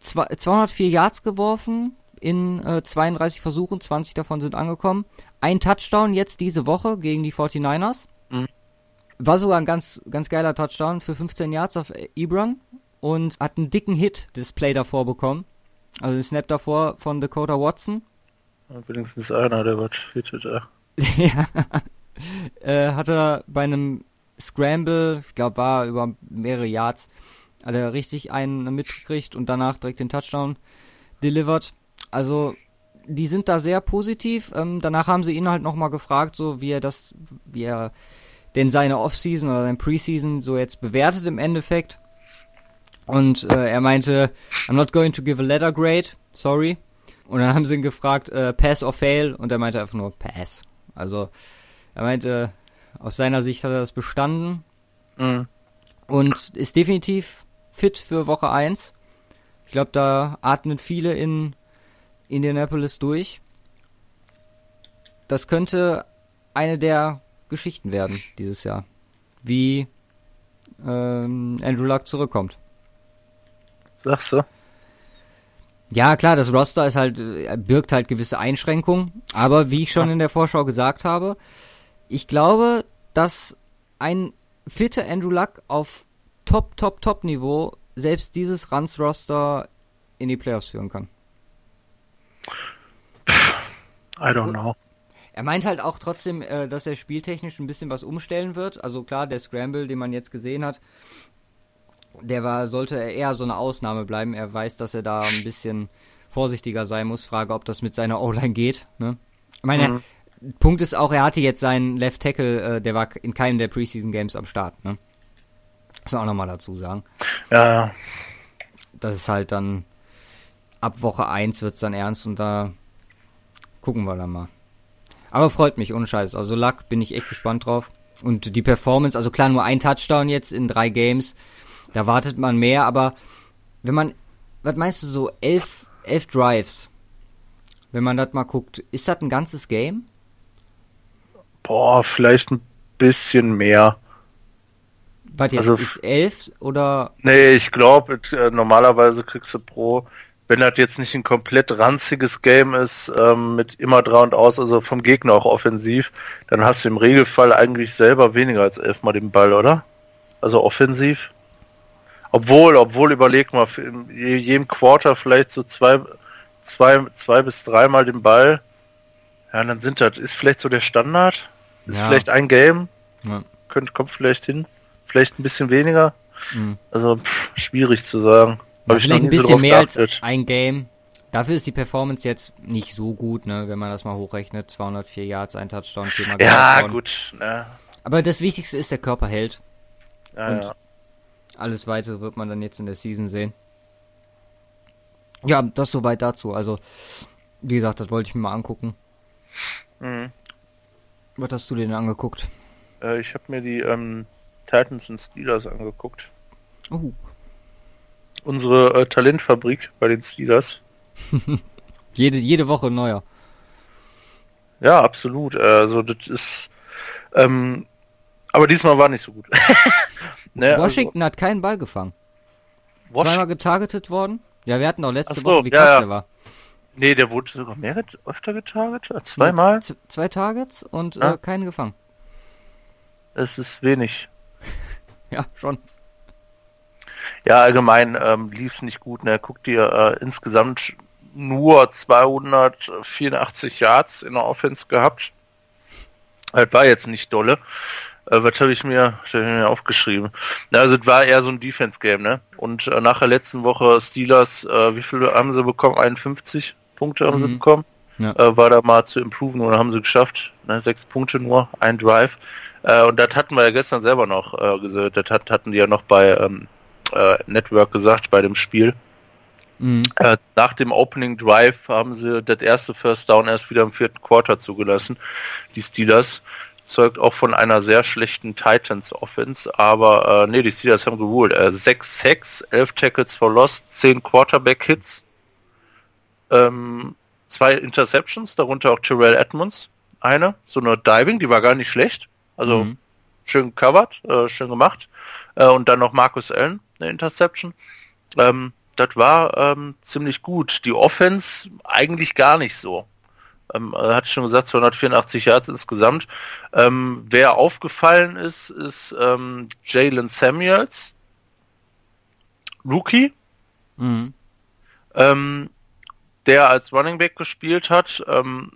204 Yards geworfen in äh, 32 Versuchen, 20 davon sind angekommen. Ein Touchdown jetzt diese Woche gegen die 49ers. Mhm. War sogar ein ganz, ganz geiler Touchdown für 15 Yards auf Ebron und hat einen dicken Hit-Display davor bekommen. Also den Snap davor von Dakota Watson. Wenigstens einer, der was hittet, ja. Ja. *laughs* äh, hat er bei einem Scramble, ich glaube, war über mehrere Yards, hat er richtig einen mitgekriegt und danach direkt den Touchdown delivered. Also, die sind da sehr positiv. Ähm, danach haben sie ihn halt nochmal gefragt, so wie er das, wie er denn seine Offseason oder sein Preseason so jetzt bewertet im Endeffekt. Und äh, er meinte, I'm not going to give a letter grade, sorry. Und dann haben sie ihn gefragt, äh, Pass or Fail? Und er meinte einfach nur Pass. Also, er meinte, aus seiner Sicht hat er das bestanden. Mhm. Und ist definitiv fit für Woche 1. Ich glaube, da atmen viele in Indianapolis durch. Das könnte eine der Geschichten werden dieses Jahr. Wie ähm, Andrew Luck zurückkommt. Sagst du? Ja, klar, das Roster ist halt, äh, birgt halt gewisse Einschränkungen. Aber wie ich schon in der Vorschau gesagt habe, ich glaube, dass ein fitter Andrew Luck auf Top, Top, Top-Niveau selbst dieses Rans-Roster in die Playoffs führen kann. I don't know. Er meint halt auch trotzdem, äh, dass er spieltechnisch ein bisschen was umstellen wird. Also klar, der Scramble, den man jetzt gesehen hat, der war, sollte eher so eine Ausnahme bleiben. Er weiß, dass er da ein bisschen vorsichtiger sein muss. Frage, ob das mit seiner O-Line geht. Ne? Ich meine, mhm. Punkt ist auch, er hatte jetzt seinen Left Tackle, äh, der war in keinem der Preseason Games am Start. Ne? Muss auch nochmal dazu sagen. Ja. Das ist halt dann, ab Woche 1 wird es dann ernst und da gucken wir dann mal. Aber freut mich, ohne Scheiß. Also Luck bin ich echt gespannt drauf. Und die Performance, also klar, nur ein Touchdown jetzt in drei Games. Da wartet man mehr, aber wenn man, was meinst du so, elf, elf Drives, wenn man das mal guckt, ist das ein ganzes Game? Boah, vielleicht ein bisschen mehr. Was jetzt Also- ist 11 oder Nee, ich glaube, äh, normalerweise kriegst du pro, wenn das jetzt nicht ein komplett ranziges Game ist, ähm, mit immer dran und aus, also vom Gegner auch offensiv, dann hast du im Regelfall eigentlich selber weniger als elfmal den Ball, oder? Also offensiv. Obwohl, obwohl überleg mal, in je- jedem Quarter vielleicht so zwei, zwei, zwei bis dreimal den Ball. Ja, dann sind das, ist vielleicht so der Standard. Ist Ja. vielleicht ein Game, ja. könnte, kommt vielleicht hin. Vielleicht ein bisschen weniger. Mhm. Also pff, schwierig zu sagen. Ja, ich vielleicht ein so bisschen drauf mehr als geachtet. ein Game. Dafür ist die Performance jetzt nicht so gut, ne, wenn man das mal hochrechnet. 204 Yards, ein Touchdown, viermal Ja, gut. Ne. Aber das Wichtigste ist, der Körper hält. Ja, Und- ja. Alles weitere wird man dann jetzt in der Season sehen. Ja, das soweit dazu. Also, wie gesagt, das wollte ich mir mal angucken. Mhm. Was hast du denn angeguckt? Äh, ich habe mir die ähm, Titans und Steelers angeguckt. Oh, Unsere äh, Talentfabrik bei den Steelers. *laughs* jede, jede Woche neuer. Ja, absolut. Äh, Also das ist. Ähm, aber diesmal war nicht so gut. *laughs* ne, Washington hat keinen Ball gefangen. Also, Wash Zweimal getargetet worden. Ja, wir hatten auch letzte so, Woche, wie ja, krass der war. nee, der wurde sogar mehr get- öfter getargetet. Zweimal. Z zwei Targets und Ja. äh, keinen gefangen. Das ist wenig. *laughs* Ja, schon. Ja, allgemein ähm, lief es nicht gut. Ne? Guck dir äh, insgesamt nur 284 Yards in der Offense gehabt. Das war jetzt nicht dolle. Äh, was habe ich mir, hab ich mir aufgeschrieben? Na, also es war eher so ein Defense-Game, ne? Und äh, nach der letzten Woche Steelers, äh, wie viele haben sie bekommen? 51 Punkte haben sie Mhm. bekommen. Ja. Äh, war da mal zu improven und haben sie geschafft. Ne? Sechs Punkte nur, ein Drive. Äh, und das hatten wir ja gestern selber noch äh, gesagt. Das hat, hatten die ja noch bei ähm, äh, Network gesagt, bei dem Spiel. Mhm. Äh, nach dem Opening Drive haben sie das erste First Down erst wieder im vierten Quarter zugelassen. Die Steelers zeugt auch von einer sehr schlechten Titans Offense, aber äh, nee, die Steelers haben geholt. Äh, 6 Sacks, 11 Tackles for Loss, 10 Quarterback Hits, ähm, zwei Interceptions, darunter auch Terrell Edmonds, eine, so eine Diving, die war gar nicht schlecht. Also Mhm. schön covered, äh, schön gemacht. Äh, und dann noch Marcus Allen, eine Interception. Ähm, das war ähm, ziemlich gut. Die Offense eigentlich gar nicht so. Ähm, äh, hatte ich schon gesagt, 284 Yards insgesamt. Ähm, wer aufgefallen ist, ist ähm, Jalen Samuels, Rookie, Mhm. ähm, der als Running Back gespielt hat. Ähm,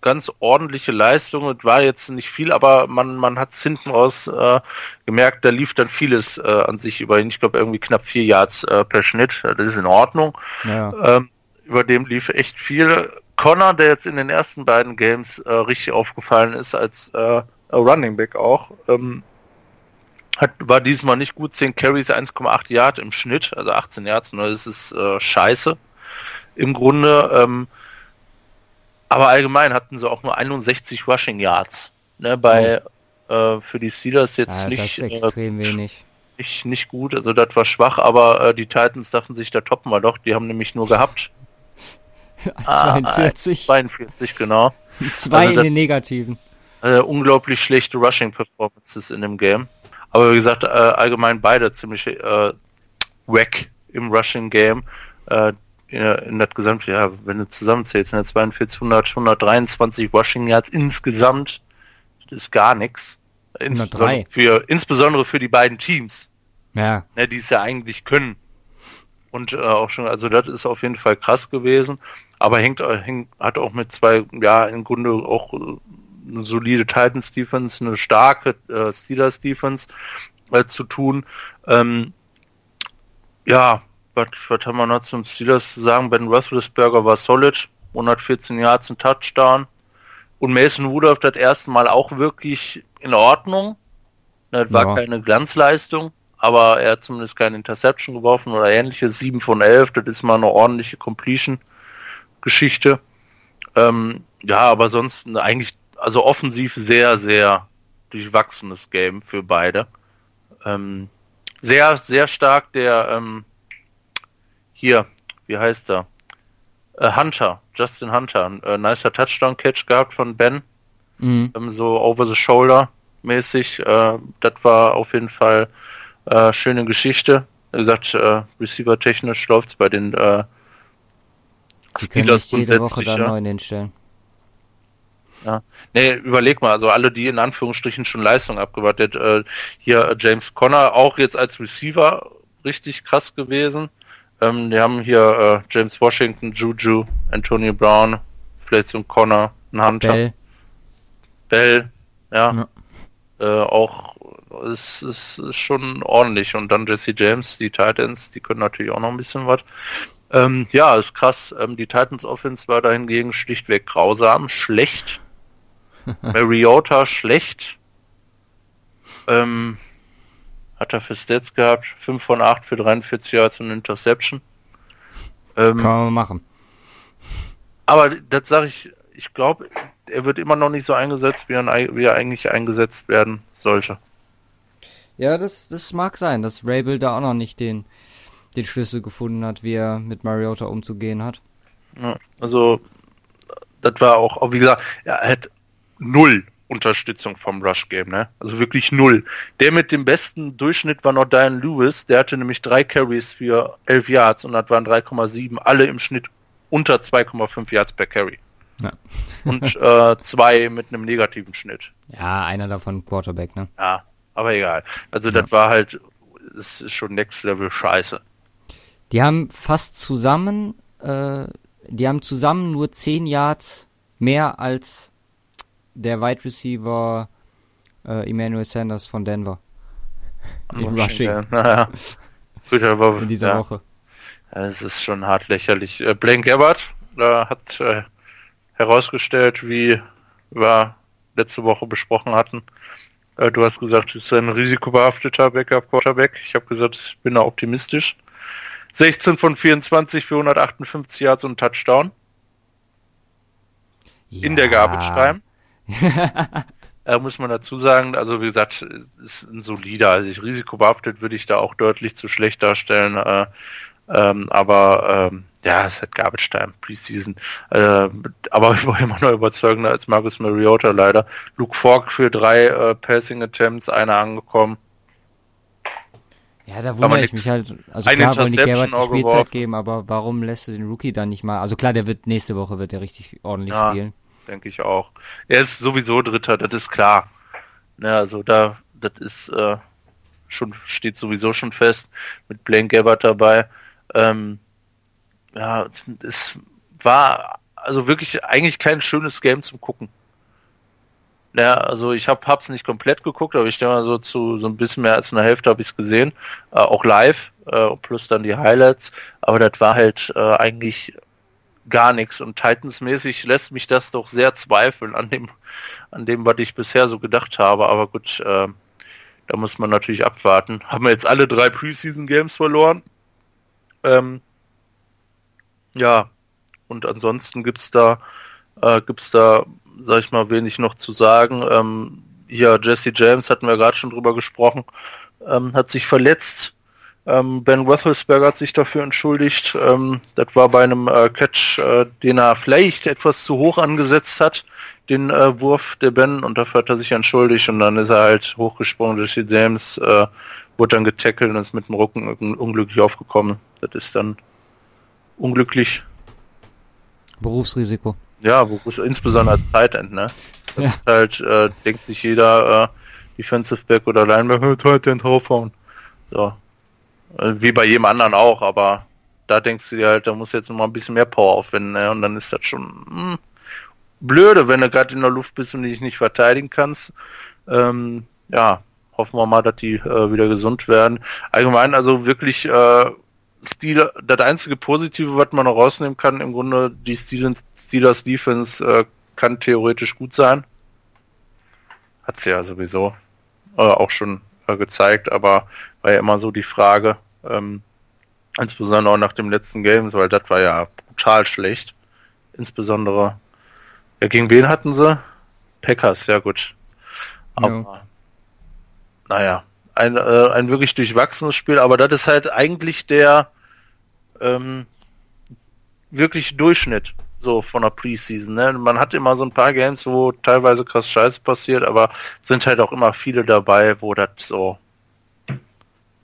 ganz ordentliche Leistung. Es war jetzt nicht viel, aber man, man hat es hinten raus äh, gemerkt, da lief dann vieles äh, an sich über ihn. Ich glaube irgendwie knapp vier Yards äh, per Schnitt. Das ist in Ordnung. Ja. Ähm, über dem lief echt viel. Connor, der jetzt in den ersten beiden Games äh, richtig aufgefallen ist als äh, Running Back auch, ähm, hat, war diesmal nicht gut. 10 Carries, 1,8 Yard im Schnitt, also 18 Yards, nur das ist äh, scheiße. Im Grunde, ähm, aber allgemein hatten sie auch nur 61 Rushing Yards. Ne, bei äh, für die Steelers jetzt ja, das nicht, äh, extrem wenig. nicht, nicht gut, also das war schwach, aber äh, die Titans dachten sich, da toppen wir doch, die haben nämlich nur gehabt. Ah, 42, 42, genau. zwei also in den Negativen. Äh, unglaublich schlechte Rushing-Performances in dem Game. Aber wie gesagt, äh, allgemein beide ziemlich äh, wack im Rushing-Game. Äh, in, in das gesamte, ja, wenn du zusammenzählst, ne, 42, 100, 123 Rushing Yards insgesamt, das ist gar nichts. Insbesondere 103. für, insbesondere für die beiden Teams. Ja, ne, die es ja eigentlich können. Und äh, auch schon, also das ist auf jeden Fall krass gewesen, aber hängt, äh, hängt hat auch mit zwei, ja, im Grunde auch äh, eine solide Titans Defense, eine starke äh, Steelers Defense äh, zu tun. Ähm, ja, was, haben wir noch zum Steelers zu sagen? Ben Roethlisberger war solid, 114 Yards, ein Touchdown. Und Mason Rudolph das erste Mal auch wirklich in Ordnung. Das war Ja. keine Glanzleistung, aber er hat zumindest keine Interception geworfen oder ähnliches. 7 von 11, das ist mal eine ordentliche Completion-Geschichte. Ähm, ja, aber sonst eigentlich, also offensiv sehr, sehr durchwachsenes Game für beide. Ähm, sehr, sehr stark der, ähm, hier, wie heißt er? Äh, Hunter, Justin Hunter, ein äh, nicer Touchdown-Catch gehabt von Ben mhm. ähm, so over the shoulder mäßig. Äh, das war auf jeden Fall Äh, schöne Geschichte. Wie gesagt, äh, Receiver-technisch läuft's bei den äh, Die können nicht jede Woche da neu hinstellen. Ja. Nee, überleg mal, also alle, die in Anführungsstrichen schon Leistung abgewartet, äh, hier äh, James Conner auch jetzt als Receiver richtig krass gewesen. Ähm, die haben hier äh, James Washington, Juju, Antonio Brown, vielleicht so ein Connor, ein Hunter. Bell. Bell, ja. ja. Äh, auch ist, ist, ist schon ordentlich. Und dann Jesse James, die Titans, die können natürlich auch noch ein bisschen was. Ähm, ja, ist krass. Ähm, die Titans Offense war dahingegen schlichtweg grausam, schlecht. *laughs* Mariota schlecht. Ähm, hat er für Stats gehabt. 5 von 8 für 43 Yards und Interception. Ähm, Kann man machen. Aber das sage ich, ich glaube, er wird immer noch nicht so eingesetzt, wie er, wie er eigentlich eingesetzt werden sollte. Ja, das, das mag sein, dass Rabel da auch noch nicht den, den Schlüssel gefunden hat, wie er mit Mariota umzugehen hat. Ja, also, das war auch, wie gesagt, er hat null Unterstützung vom Rush Game, ne? Also wirklich null. Der mit dem besten Durchschnitt war noch Diane Lewis, der hatte nämlich drei Carries für 11 Yards und das waren 3,7, alle im Schnitt unter 2,5 Yards per Carry. Ja. und äh, zwei mit einem negativen Schnitt. Ja, einer davon Quarterback, ne? Ja, aber egal. Also ja. das war halt, es ist schon Next Level Scheiße. Die haben fast zusammen, äh, die haben zusammen nur 10 Yards mehr als der Wide Receiver äh, Emmanuel Sanders von Denver. In Rushing. Ja. Naja. Gut, aber, *laughs* In dieser ja. Woche. Es ist schon hart lächerlich. Blaine Gabbard äh, hat äh, herausgestellt, wie wir letzte Woche besprochen hatten. Äh, du hast gesagt, es ist ein risikobehafteter Backup-Quarterback. Ich habe gesagt, ich bin da optimistisch. 16 von 24 für 158 Yards und Touchdown. Ja. In der Garbage Time *laughs* äh, muss man dazu sagen, also wie gesagt, ist ein solider, also ich risikobehaftet würde ich da auch deutlich zu schlecht darstellen, äh, ähm, aber ähm, ja, es hat Garbage Time, Preseason. Äh, aber *laughs* ich war immer noch überzeugender als Marcus Mariota leider. Luke Falk für drei äh, Passing Attempts, einer angekommen. Ja, da wundere ich mich halt. Also klar wollen die Gabbard die Spielzeit geben, aber warum lässt du den Rookie dann nicht mal? Also klar, der wird nächste Woche wird er richtig ordentlich ja. spielen denke ich auch. Er ist sowieso Dritter, das ist klar. Ja, also da, das ist äh, schon, steht sowieso schon fest mit Blaine Gabbard dabei. Ähm, ja, es war also wirklich eigentlich kein schönes Game zum Gucken. Ja, also ich habe hab's nicht komplett geguckt, aber ich denke mal so zu so ein bisschen mehr als einer Hälfte habe ich es gesehen, äh, auch live äh, plus dann die Highlights. Aber das war halt äh, eigentlich gar nichts. Und Titans-mäßig lässt mich das doch sehr zweifeln an dem, an dem, was ich bisher so gedacht habe. Aber gut, äh, da muss man natürlich abwarten. Haben wir jetzt alle drei Preseason-Games verloren. Ähm, ja, und ansonsten gibt's da, äh, gibt's da, sag ich mal, wenig noch zu sagen. Ähm, hier Jesse James hatten wir gerade schon drüber gesprochen, ähm, hat sich verletzt ähm, ben Roethlisberger hat sich dafür entschuldigt. Ähm, das war bei einem äh, Catch, äh, den er vielleicht etwas zu hoch angesetzt hat, den äh, Wurf der Ben, und dafür hat er sich entschuldigt und dann ist er halt hochgesprungen. Jesse James äh, wurde dann getackelt und ist mit dem Rücken unglücklich aufgekommen. Das ist dann unglücklich. Berufsrisiko. Ja, Berufs insbesondere Zeitend, ne? Ja. halt, äh, denkt sich jeder, äh, Defensive Back oder Linebacker, Tight draufhauen. So, äh, wie bei jedem anderen auch, aber da denkst du dir halt, da muss jetzt noch mal ein bisschen mehr Power aufwenden, ne? und dann ist das schon mh, hm, blöde, wenn du gerade in der Luft bist und dich nicht verteidigen kannst. Ähm, ja, hoffen wir mal, dass die äh, wieder gesund werden. Allgemein, also wirklich äh, Steelers, das einzige Positive, was man noch rausnehmen kann, im Grunde die Steelers, Steelers Defense äh, kann theoretisch gut sein. Hat sie ja sowieso äh, auch schon äh, gezeigt, aber war ja immer so die Frage, ähm, insbesondere auch nach dem letzten Game, weil das war ja brutal schlecht. Insbesondere, ja, gegen wen hatten sie? Packers, ja gut. Aber, ja. naja, ein, äh, ein wirklich durchwachsenes Spiel, aber das ist halt eigentlich der ähm, wirklich Durchschnitt so von der Preseason. Ne? Man hat immer so ein paar Games, wo teilweise krass Scheiße passiert, aber sind halt auch immer viele dabei, wo das so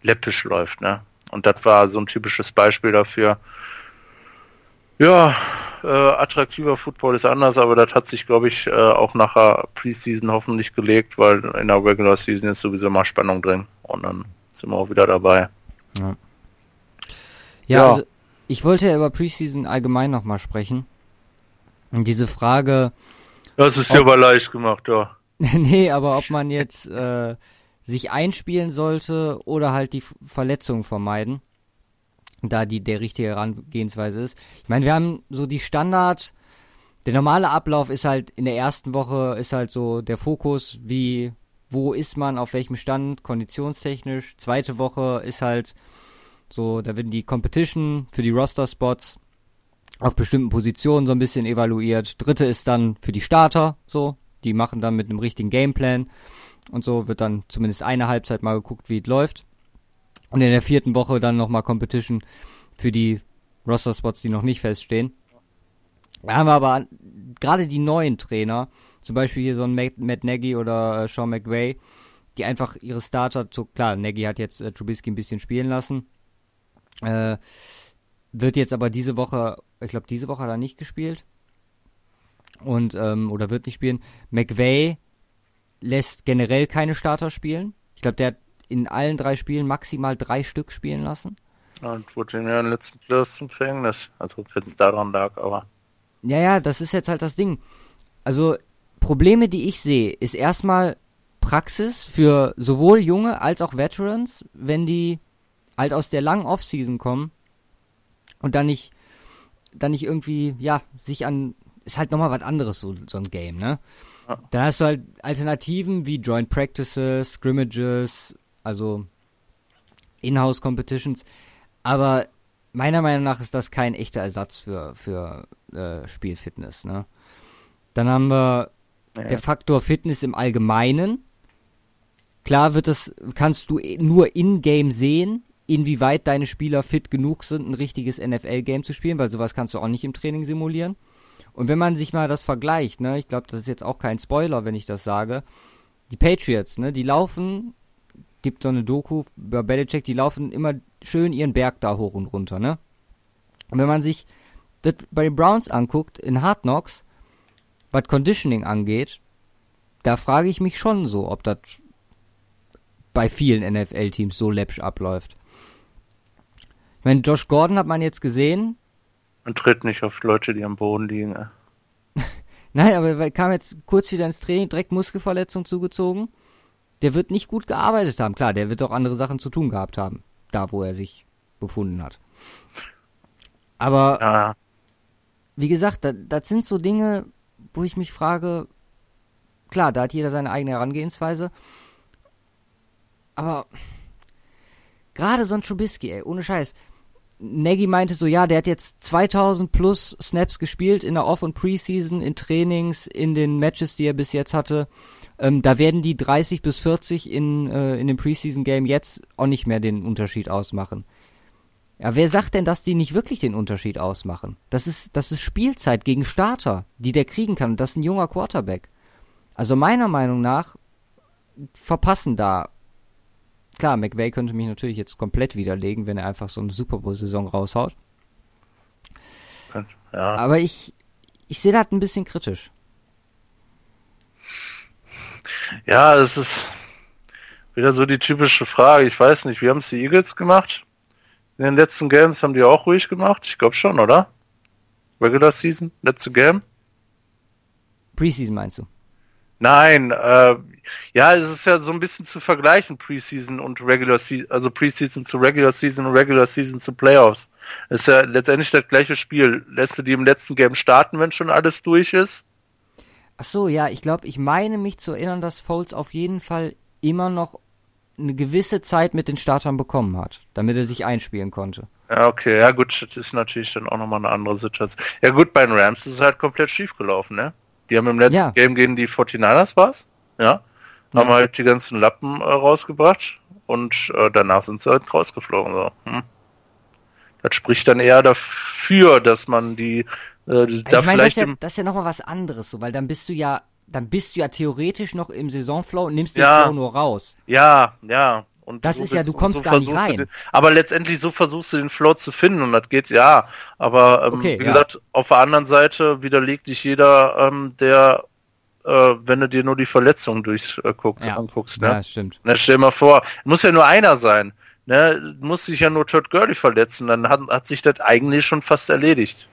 läppisch läuft, ne? Und das war so ein typisches Beispiel dafür. Ja, äh, attraktiver Football ist anders, aber das hat sich, glaube ich, äh, auch nachher Preseason hoffentlich gelegt, weil in der Regular Season ist sowieso mal Spannung drin und dann sind wir auch wieder dabei. Ja, ja, ja. Also ich wollte ja über Preseason allgemein nochmal sprechen. Und diese Frage. Das ist ja aber leicht gemacht, ja. *laughs* nee, aber ob man jetzt äh, sich einspielen sollte oder halt die Verletzung vermeiden, da die der richtige Herangehensweise ist. Ich meine, wir haben so die Standard, der normale Ablauf ist halt in der ersten Woche ist halt so der Fokus, wie wo ist man, auf welchem Stand, konditionstechnisch. Zweite Woche ist halt so, da werden die Competition für die Roster-Spots auf bestimmten Positionen so ein bisschen evaluiert. Dritte ist dann für die Starter, so, die machen dann mit einem richtigen Gameplan und so wird dann zumindest eine Halbzeit mal geguckt, wie es läuft. Und in der vierten Woche dann nochmal Competition für die Roster-Spots, die noch nicht feststehen. Da haben wir aber gerade die neuen Trainer, zum Beispiel hier so ein Matt, Nagy oder äh, Sean McVay, die einfach ihre Starter zu, klar, Nagy hat jetzt äh, Trubisky ein bisschen spielen lassen, äh, wird jetzt aber diese Woche, ich glaube diese Woche hat er nicht gespielt und ähm, oder wird nicht spielen. McVay lässt generell keine Starter spielen. Ich glaube, der hat in allen drei Spielen maximal drei Stück spielen lassen. und wurde in den letzten Playoffs zum Verhängnis. Also wenn es daran lag, aber. Ja, ja, das ist jetzt halt das Ding. Also Probleme, die ich sehe, ist erstmal Praxis für sowohl junge als auch Veterans, wenn die halt aus der langen Offseason kommen und dann nicht, dann nicht irgendwie, ja, sich an, ist halt nochmal was anderes, so, so ein Game, ne? Ja. Dann hast du halt Alternativen wie Joint Practices, Scrimmages, also In-House Competitions, aber meiner Meinung nach ist das kein echter Ersatz für, für äh, Spielfitness, ne? Dann haben wir ja. der Faktor Fitness im Allgemeinen. Klar wird das, kannst du nur in-game sehen, inwieweit deine Spieler fit genug sind, ein richtiges NFL-Game zu spielen, weil sowas kannst du auch nicht im Training simulieren. Und wenn man sich mal das vergleicht, ne, ich glaube, das ist jetzt auch kein Spoiler, wenn ich das sage, die Patriots, ne, die laufen, gibt so eine Doku über Belichick, die laufen immer schön ihren Berg da hoch und runter, ne? Und wenn man sich das bei den Browns anguckt, in Hard Knocks, was Conditioning angeht, da frage ich mich schon so, ob das bei vielen NFL-Teams so läppsch abläuft. Wenn Josh Gordon hat man jetzt gesehen. Man tritt nicht auf Leute, die am Boden liegen. Äh. *laughs* Nein, aber er kam jetzt kurz wieder ins Training, direkt Muskelverletzung zugezogen. Der wird nicht gut gearbeitet haben. Klar, der wird auch andere Sachen zu tun gehabt haben. Da, wo er sich befunden hat. Aber, ja. wie gesagt, das, das sind so Dinge, wo ich mich frage, klar, da hat jeder seine eigene Herangehensweise. Aber gerade so ein Trubisky, ey, ohne Scheiß. Nagy meinte so, ja, der hat jetzt 2000 plus Snaps gespielt in der Off- und Preseason, in Trainings, in den Matches, die er bis jetzt hatte. Ähm, da werden die 30 bis 40 in, äh, in dem Preseason-Game jetzt auch nicht mehr den Unterschied ausmachen. Ja, wer sagt denn, dass die nicht wirklich den Unterschied ausmachen? Das ist, das ist Spielzeit gegen Starter, die der kriegen kann. Und das ist ein junger Quarterback. Also meiner Meinung nach verpassen da klar, McVay könnte mich natürlich jetzt komplett widerlegen, wenn er einfach so eine Super Bowl-Saison raushaut. Ja. Aber ich, ich sehe das ein bisschen kritisch. Ja, es ist wieder so die typische Frage. Ich weiß nicht, wie haben es die Eagles gemacht? In den letzten Games haben die auch ruhig gemacht? Ich glaube schon, oder? Regular Season, letzte Game? Preseason meinst du? Nein, äh, ja, es ist ja so ein bisschen zu vergleichen, Preseason und Regular Season, also Preseason zu Regular Season und Regular Season zu Playoffs. Es ist ja letztendlich das gleiche Spiel. Lässt du die im letzten Game starten, wenn schon alles durch ist? Ach so, ja, ich glaube, ich meine mich zu erinnern, dass Foles auf jeden Fall immer noch eine gewisse Zeit mit den Startern bekommen hat, damit er sich einspielen konnte. Ja, okay, ja gut, das ist natürlich dann auch nochmal eine andere Situation. Ja gut, bei den Rams ist es halt komplett schief gelaufen, ne? Die haben im letzten ja. Game gegen die 49ers war's, ja? Haben halt die ganzen Lappen äh, rausgebracht und äh, danach sind sie halt rausgeflogen. So. Hm. Das spricht dann eher dafür, dass man die äh, da ich meine, das ist ja, das ist ja nochmal was anderes, so, weil dann bist du ja, dann bist du ja theoretisch noch im Saisonflow und nimmst den ja, Flow nur raus. Ja, ja. Und das ist ja, bist- du kommst so gar nicht rein. Den, aber letztendlich so versuchst du den Floor zu finden und das geht ja. Aber ähm, Okay, wie ja. gesagt, auf der anderen Seite widerlegt dich jeder, ähm, der, äh, wenn du dir nur die Verletzungen durchguckst, Ja. anguckst. Ne? Ja, stimmt. Na, stell dir mal vor, muss ja nur einer sein. Ne? Muss sich ja nur Todd Gurley verletzen, dann hat, hat sich das eigentlich schon fast erledigt.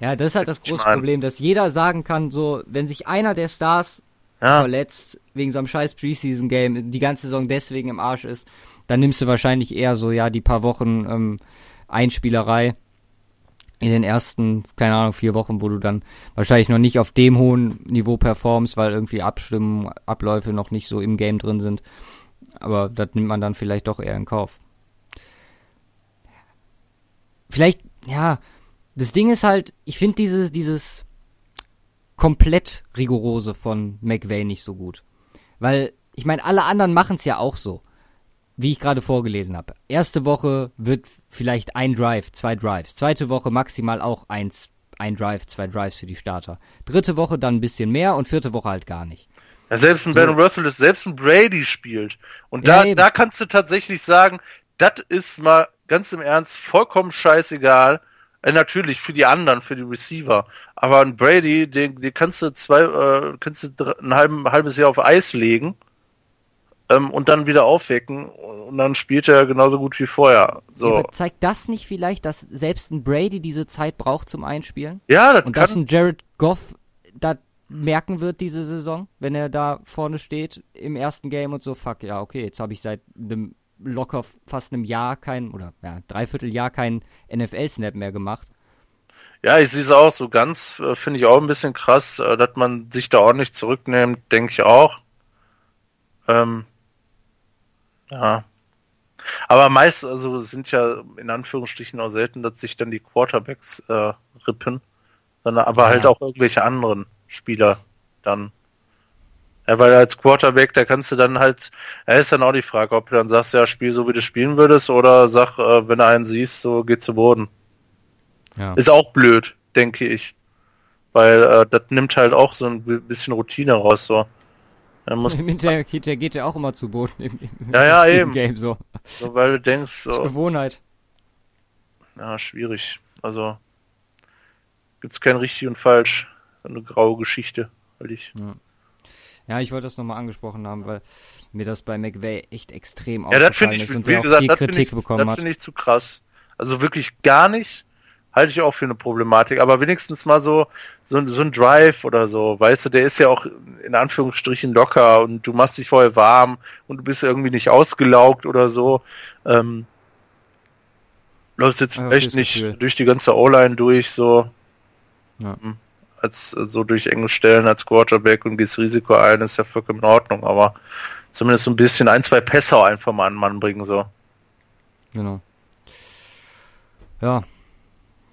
Ja, das ist halt das Ich große mein- Problem, dass jeder sagen kann, so, wenn sich einer der Stars Ja, verletzt, wegen so einem scheiß Preseason-Game, die ganze Saison deswegen im Arsch ist, dann nimmst du wahrscheinlich eher so, ja, die paar Wochen ähm, Einspielerei in den ersten, keine Ahnung, vier Wochen, wo du dann wahrscheinlich noch nicht auf dem hohen Niveau performst, weil irgendwie Abstimmen, Abläufe noch nicht so im Game drin sind. Aber das nimmt man dann vielleicht doch eher in Kauf. Vielleicht, ja, das Ding ist halt, ich finde dieses, dieses komplett rigorose von McVay nicht so gut. Weil, ich meine, alle anderen machen es ja auch so. Wie ich gerade vorgelesen habe. Erste Woche wird vielleicht ein Drive, zwei Drives. Zweite Woche maximal auch eins, ein Drive, zwei Drives für die Starter. Dritte Woche dann ein bisschen mehr und vierte Woche halt gar nicht. Ja, selbst ein So. Ben Roethlisberger, selbst ein Brady spielt. Und da, eben. da kannst du tatsächlich sagen, das ist mal ganz im Ernst vollkommen scheißegal. Äh, natürlich für die anderen, für die Receiver. Aber ein Brady, den, den kannst du zwei, äh, kannst du ein, halben, halbes Jahr auf Eis legen ähm, und dann wieder aufwecken und dann spielt er genauso gut wie vorher. So. Aber zeigt das nicht vielleicht, dass selbst ein Brady diese Zeit braucht zum Einspielen? Ja, das Und dass kann, ein Jared Goff das merken wird diese Saison, wenn er da vorne steht im ersten Game und so, fuck, ja, okay, jetzt habe ich seit einem locker fast einem Jahr kein, oder ja, dreiviertel Jahr keinen NFL-Snap mehr gemacht. Ja, ich sehe es auch so ganz, äh, finde ich auch ein bisschen krass, äh, dass man sich da ordentlich zurücknimmt, denke ich auch. Ähm, ja. Aber meist, also sind ja in Anführungsstrichen auch selten, dass sich dann die Quarterbacks äh, rippen, sondern aber Ja. halt auch irgendwelche anderen Spieler dann. Ja, weil als Quarterback, da kannst du dann halt, ja, ist dann auch die Frage, ob du dann sagst, ja, spiel so wie du spielen würdest, oder sag, äh, wenn du einen siehst, so geht zu Boden. Ja. Ist auch blöd, denke ich. Weil äh, das nimmt halt auch so ein bi- bisschen Routine raus, so. Er muss, *laughs* Hinterher geht, der geht ja auch immer zu Boden im, im Ja, ja, im eben. Game so. so, weil du denkst, Das ist so, Gewohnheit. ja, schwierig. Also gibt's kein richtig und falsch. So Eine graue Geschichte, weil ich. Ja, ich wollte das nochmal angesprochen haben, weil mir das bei McVay echt extrem Ja, das aufgefallen finde ich, ist und wie der auch gesagt, viel das finde Kritik ich, bekommen das hat. finde ich zu krass. Also wirklich gar nicht. Halte ich auch für eine Problematik, aber wenigstens mal so, so, so ein Drive oder so, weißt du, der ist ja auch in Anführungsstrichen locker und du machst dich vorher warm und du bist irgendwie nicht ausgelaugt oder so. Ähm, läufst jetzt vielleicht fürs nicht Gefühl. durch die ganze O-Line durch, so Ja. hm, als so durch enge Stellen als Quarterback und gehst Risiko ein, ist ja vollkommen in Ordnung, aber zumindest so ein bisschen ein, zwei Pässe einfach mal an den Mann bringen, so. Genau. Ja.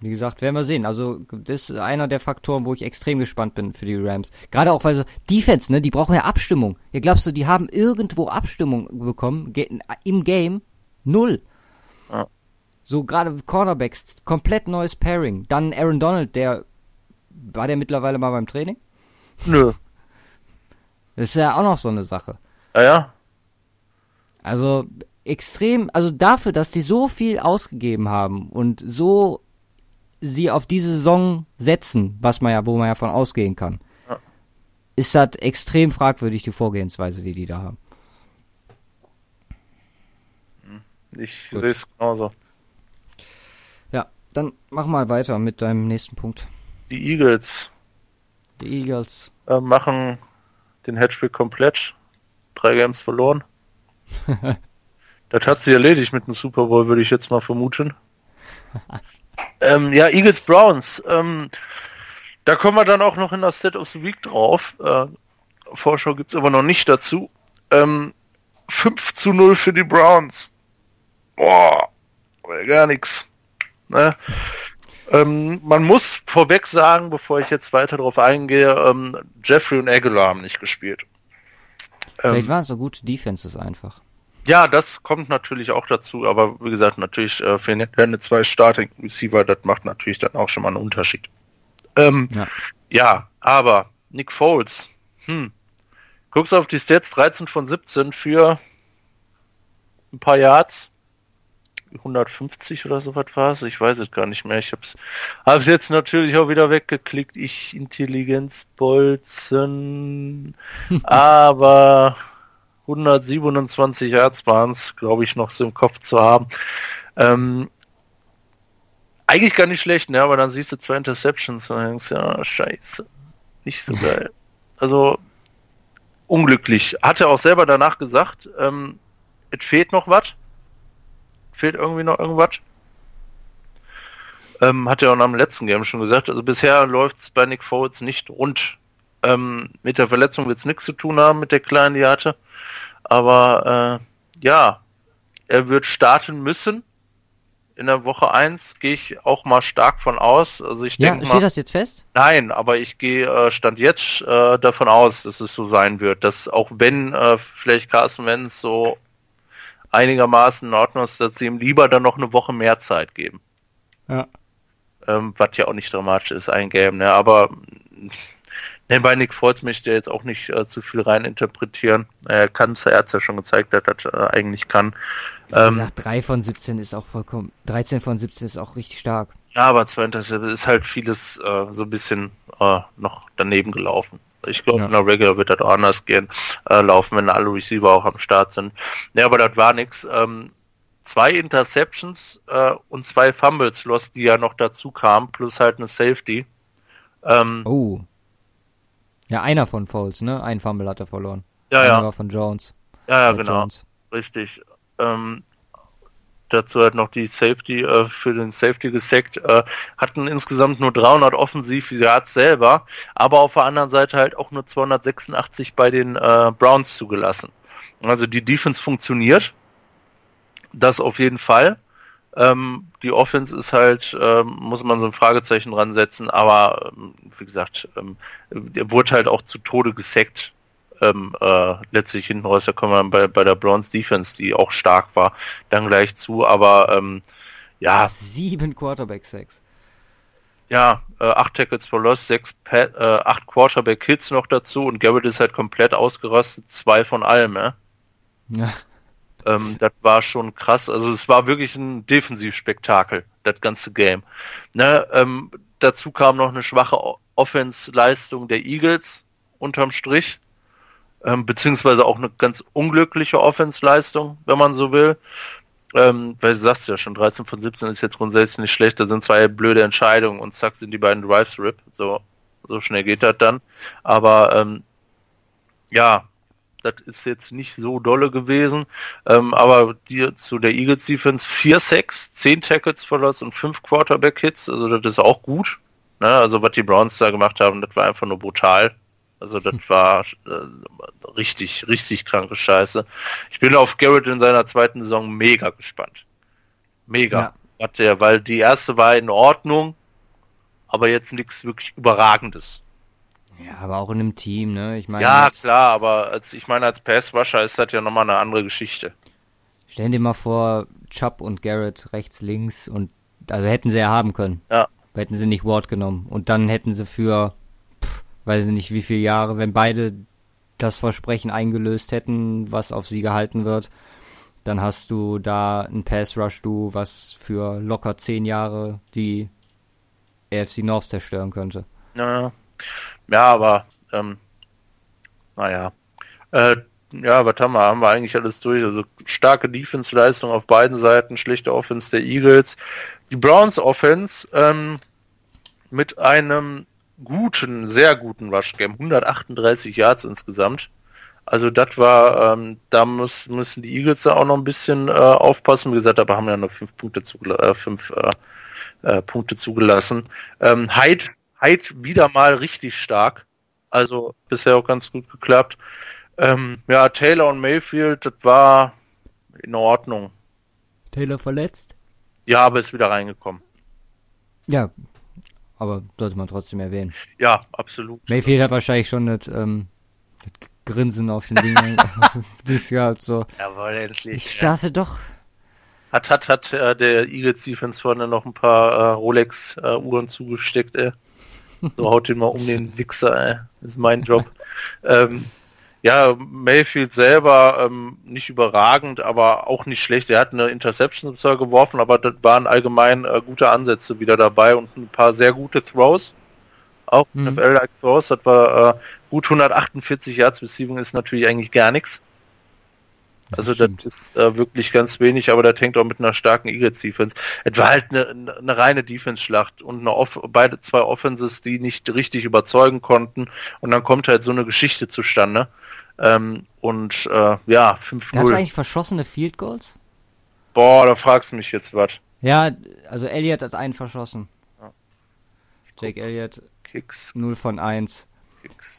Wie gesagt, werden wir sehen. Also, das ist einer der Faktoren, wo ich extrem gespannt bin für die Rams. Gerade auch, weil so, Defense, ne, die brauchen ja Abstimmung. Ja, glaubst du, die haben irgendwo Abstimmung bekommen? Im Game? Null. Ja. So, gerade Cornerbacks, komplett neues Pairing. Dann Aaron Donald, der, war der mittlerweile mal beim Training? Nö. *laughs* Das ist ja auch noch so eine Sache. Ja, ja. Also extrem, also dafür, dass die so viel ausgegeben haben und so sie auf diese Saison setzen, was man ja, wo man ja von ausgehen kann, Ja. ist das extrem fragwürdig, die Vorgehensweise, die die da haben. Ich Gut. sehe es genauso. Ja, dann mach mal weiter mit deinem nächsten Punkt. Die Eagles Die Eagles. äh, machen den Hattrick komplett. Drei Games verloren. *laughs* das hat sie erledigt mit dem Super Bowl, würde ich jetzt mal vermuten. *laughs* ähm, ja, Eagles Browns. Ähm, da kommen wir dann auch noch in das State of the Week drauf. Äh, Vorschau gibt's aber noch nicht dazu. Ähm, 5 zu 0 für die Browns. Boah, gar nichts. Ne? Ähm, man muss vorweg sagen, bevor ich jetzt weiter darauf eingehe, ähm, Jeffrey und Aguilar haben nicht gespielt. Vielleicht Ähm, waren es so gute Defenses einfach. Ja, das kommt natürlich auch dazu, aber wie gesagt, natürlich äh, für eine, zwei Starting Receiver, das macht natürlich dann auch schon mal einen Unterschied. Ähm, Ja. ja, aber Nick Foles, hm, guckst auf die Stats 13 von 17 für ein paar Yards. 150 oder so was war es. Ich weiß es gar nicht mehr. Ich hab's, hab's jetzt natürlich auch wieder weggeklickt. Ich Intelligenzbolzen. *laughs* Aber 127 Yards waren es, glaube ich, noch so im Kopf zu haben. Ähm, eigentlich gar nicht schlecht, ne? Aber dann siehst du zwei Interceptions und denkst, ja, scheiße. Nicht so geil. *laughs* Also unglücklich. Hat er auch selber danach gesagt, ähm, es fehlt noch was. Fehlt irgendwie noch irgendwas. Ähm, hat er auch am letzten Game schon gesagt. Also bisher läuft es bei Nick Foles nicht rund. Ähm, mit der Verletzung wird es nichts zu tun haben mit der kleinen, die hatte. Aber äh, ja, er wird starten müssen. In der Woche 1 gehe ich auch mal stark von aus. Also ich Ja, denke steht mal. das jetzt fest? Nein, aber ich gehe äh, stand jetzt äh, davon aus, dass es so sein wird, dass auch wenn äh, vielleicht Carsten Wentz so einigermaßen in Ordnung ist, dass sie ihm lieber dann noch eine Woche mehr Zeit geben. Ja. Ähm, was ja auch nicht dramatisch ist, ein Game, ne? Aber ne, bei Nick Foles möchte ich jetzt auch nicht äh, zu viel rein interpretieren. Er kann es, er hat ja schon gezeigt, dass er das äh, eigentlich kann. Wie Ähm, gesagt, 3 von 17 ist auch vollkommen, 13 von 17 ist auch richtig stark. Ja, aber zwei Interceptions ist halt vieles äh, so ein bisschen äh, noch daneben gelaufen. Ich glaube, Ja. in der Regular wird das auch anders gehen, äh, laufen, wenn alle Receiver auch am Start sind. Ja, aber das war nix. Ähm, zwei Interceptions äh, und zwei Fumbles lost, die ja noch dazu kamen, plus halt eine Safety. Ähm, Oh. Ja, einer von Foles, ne? Ein Fumble hat er verloren. ja, Einer ja, war von Jones. ja, ja, genau, Jones. richtig. Ähm, dazu hat noch die Safety äh, für den Safety gesackt, äh, hatten insgesamt nur 300 offensiv Yards selber, aber auf der anderen Seite halt auch nur 286 bei den äh, Browns zugelassen. Also die Defense funktioniert, das auf jeden Fall. Ähm, die Offense ist halt, ähm, muss man so ein Fragezeichen dran setzen, aber ähm, wie gesagt, ähm, der wurde halt auch zu Tode gesackt. Ähm, äh, letztlich hinten raus, da kommen wir bei, bei der Browns Defense, die auch stark war, dann gleich zu, aber ähm, ja, Sieben Quarterback-Sacks. ja, äh, acht Tackles for Loss, sechs pa äh, acht Quarterback Hits noch dazu und Garrett ist halt komplett ausgerastet, zwei von allem, ja. Ja. Ähm, das war schon krass. Also es war wirklich ein Defensivspektakel, das ganze Game. Ne, ähm, dazu kam noch eine schwache O- Offense-Leistung der Eagles unterm Strich. Ähm, beziehungsweise auch eine ganz unglückliche Offense-Leistung, wenn man so will. Ähm, weil du sagst ja schon, 13 von 17 ist jetzt grundsätzlich nicht schlecht, da sind zwei blöde Entscheidungen und zack sind die beiden Drives RIP. So, so schnell geht das dann. Aber ähm, ja, das ist jetzt nicht so dolle gewesen. Ähm, aber die zu der Eagles Defense 4 Sacks, 10 Tackles verlost und 5 Quarterback Hits, also das ist auch gut. Ne? Also was die Browns da gemacht haben, das war einfach nur brutal. Also das war äh, richtig, richtig kranke Scheiße. Ich bin auf Garrett in seiner zweiten Saison mega gespannt. Mega. Hat der, weil die erste war in Ordnung, aber jetzt nichts wirklich Überragendes. Ja, aber auch in einem Team, ne? Ich meine, Ja, klar, aber als ich meine, als Passrusher ist das ja nochmal eine andere Geschichte. Stell dir mal vor, Chubb und Garrett rechts, links und also hätten sie ja haben können. Ja. Hätten sie nicht Ward genommen. Und dann hätten sie für, pff, weiß ich nicht wie viele Jahre, wenn beide das Versprechen eingelöst hätten, was auf sie gehalten wird, dann hast du da ein Pass Rush du, was für locker zehn Jahre die AFC North zerstören könnte. Ja, ja aber ähm, naja. Äh, ja, was haben wir? Haben wir eigentlich alles durch? Also starke Defense-Leistung auf beiden Seiten, schlechte Offense der Eagles. Die Browns Offense ähm, mit einem guten, sehr guten Rush-Game, 138 Yards insgesamt. Also das war, ähm, da muss, müssen die Eagles da auch noch ein bisschen äh, aufpassen. Wie gesagt, aber haben ja noch fünf Punkte zugela äh, fünf äh, äh, Punkte zugelassen. Ähm, Hyde, Hyde wieder mal richtig stark. Also bisher auch ganz gut geklappt. Ähm, ja, Taylor und Mayfield, das war in Ordnung. Taylor verletzt? Ja, aber ist wieder reingekommen. Ja, aber sollte man trotzdem erwähnen. Ja, absolut. Mayfield hat wahrscheinlich schon das, ähm, das Grinsen auf den Dingen *laughs* *laughs* das gehabt, so. Jawohl, Ich endlich. starte doch. Hat, hat, hat äh, der Eagles Defense vorne noch ein paar äh, Rolex äh, Uhren zugesteckt, ey. So haut den mal um den Wichser, ey. Das ist mein Job. ähm, Ja, Mayfield selber ähm, nicht überragend, aber auch nicht schlecht. Er hat eine Interception zwar geworfen, aber das waren allgemein äh, gute Ansätze wieder dabei und ein paar sehr gute Throws. Auch mhm. NFL-like Throws, das war äh, gut 148 Yards Receiving ist natürlich eigentlich gar nichts. Also das, das ist äh, wirklich ganz wenig, aber das hängt auch mit einer starken Eagles Defense. Es war halt eine, eine reine Defense-Schlacht und eine Off beide zwei Offenses, die nicht richtig überzeugen konnten und dann kommt halt so eine Geschichte zustande. Ähm, und äh, ja, 5-0. Gab es eigentlich verschossene Field Goals? Boah, da fragst du mich jetzt was. Ja, also Elliott hat einen verschossen. Ja. Jake Elliott. Kicks. 0 von 1.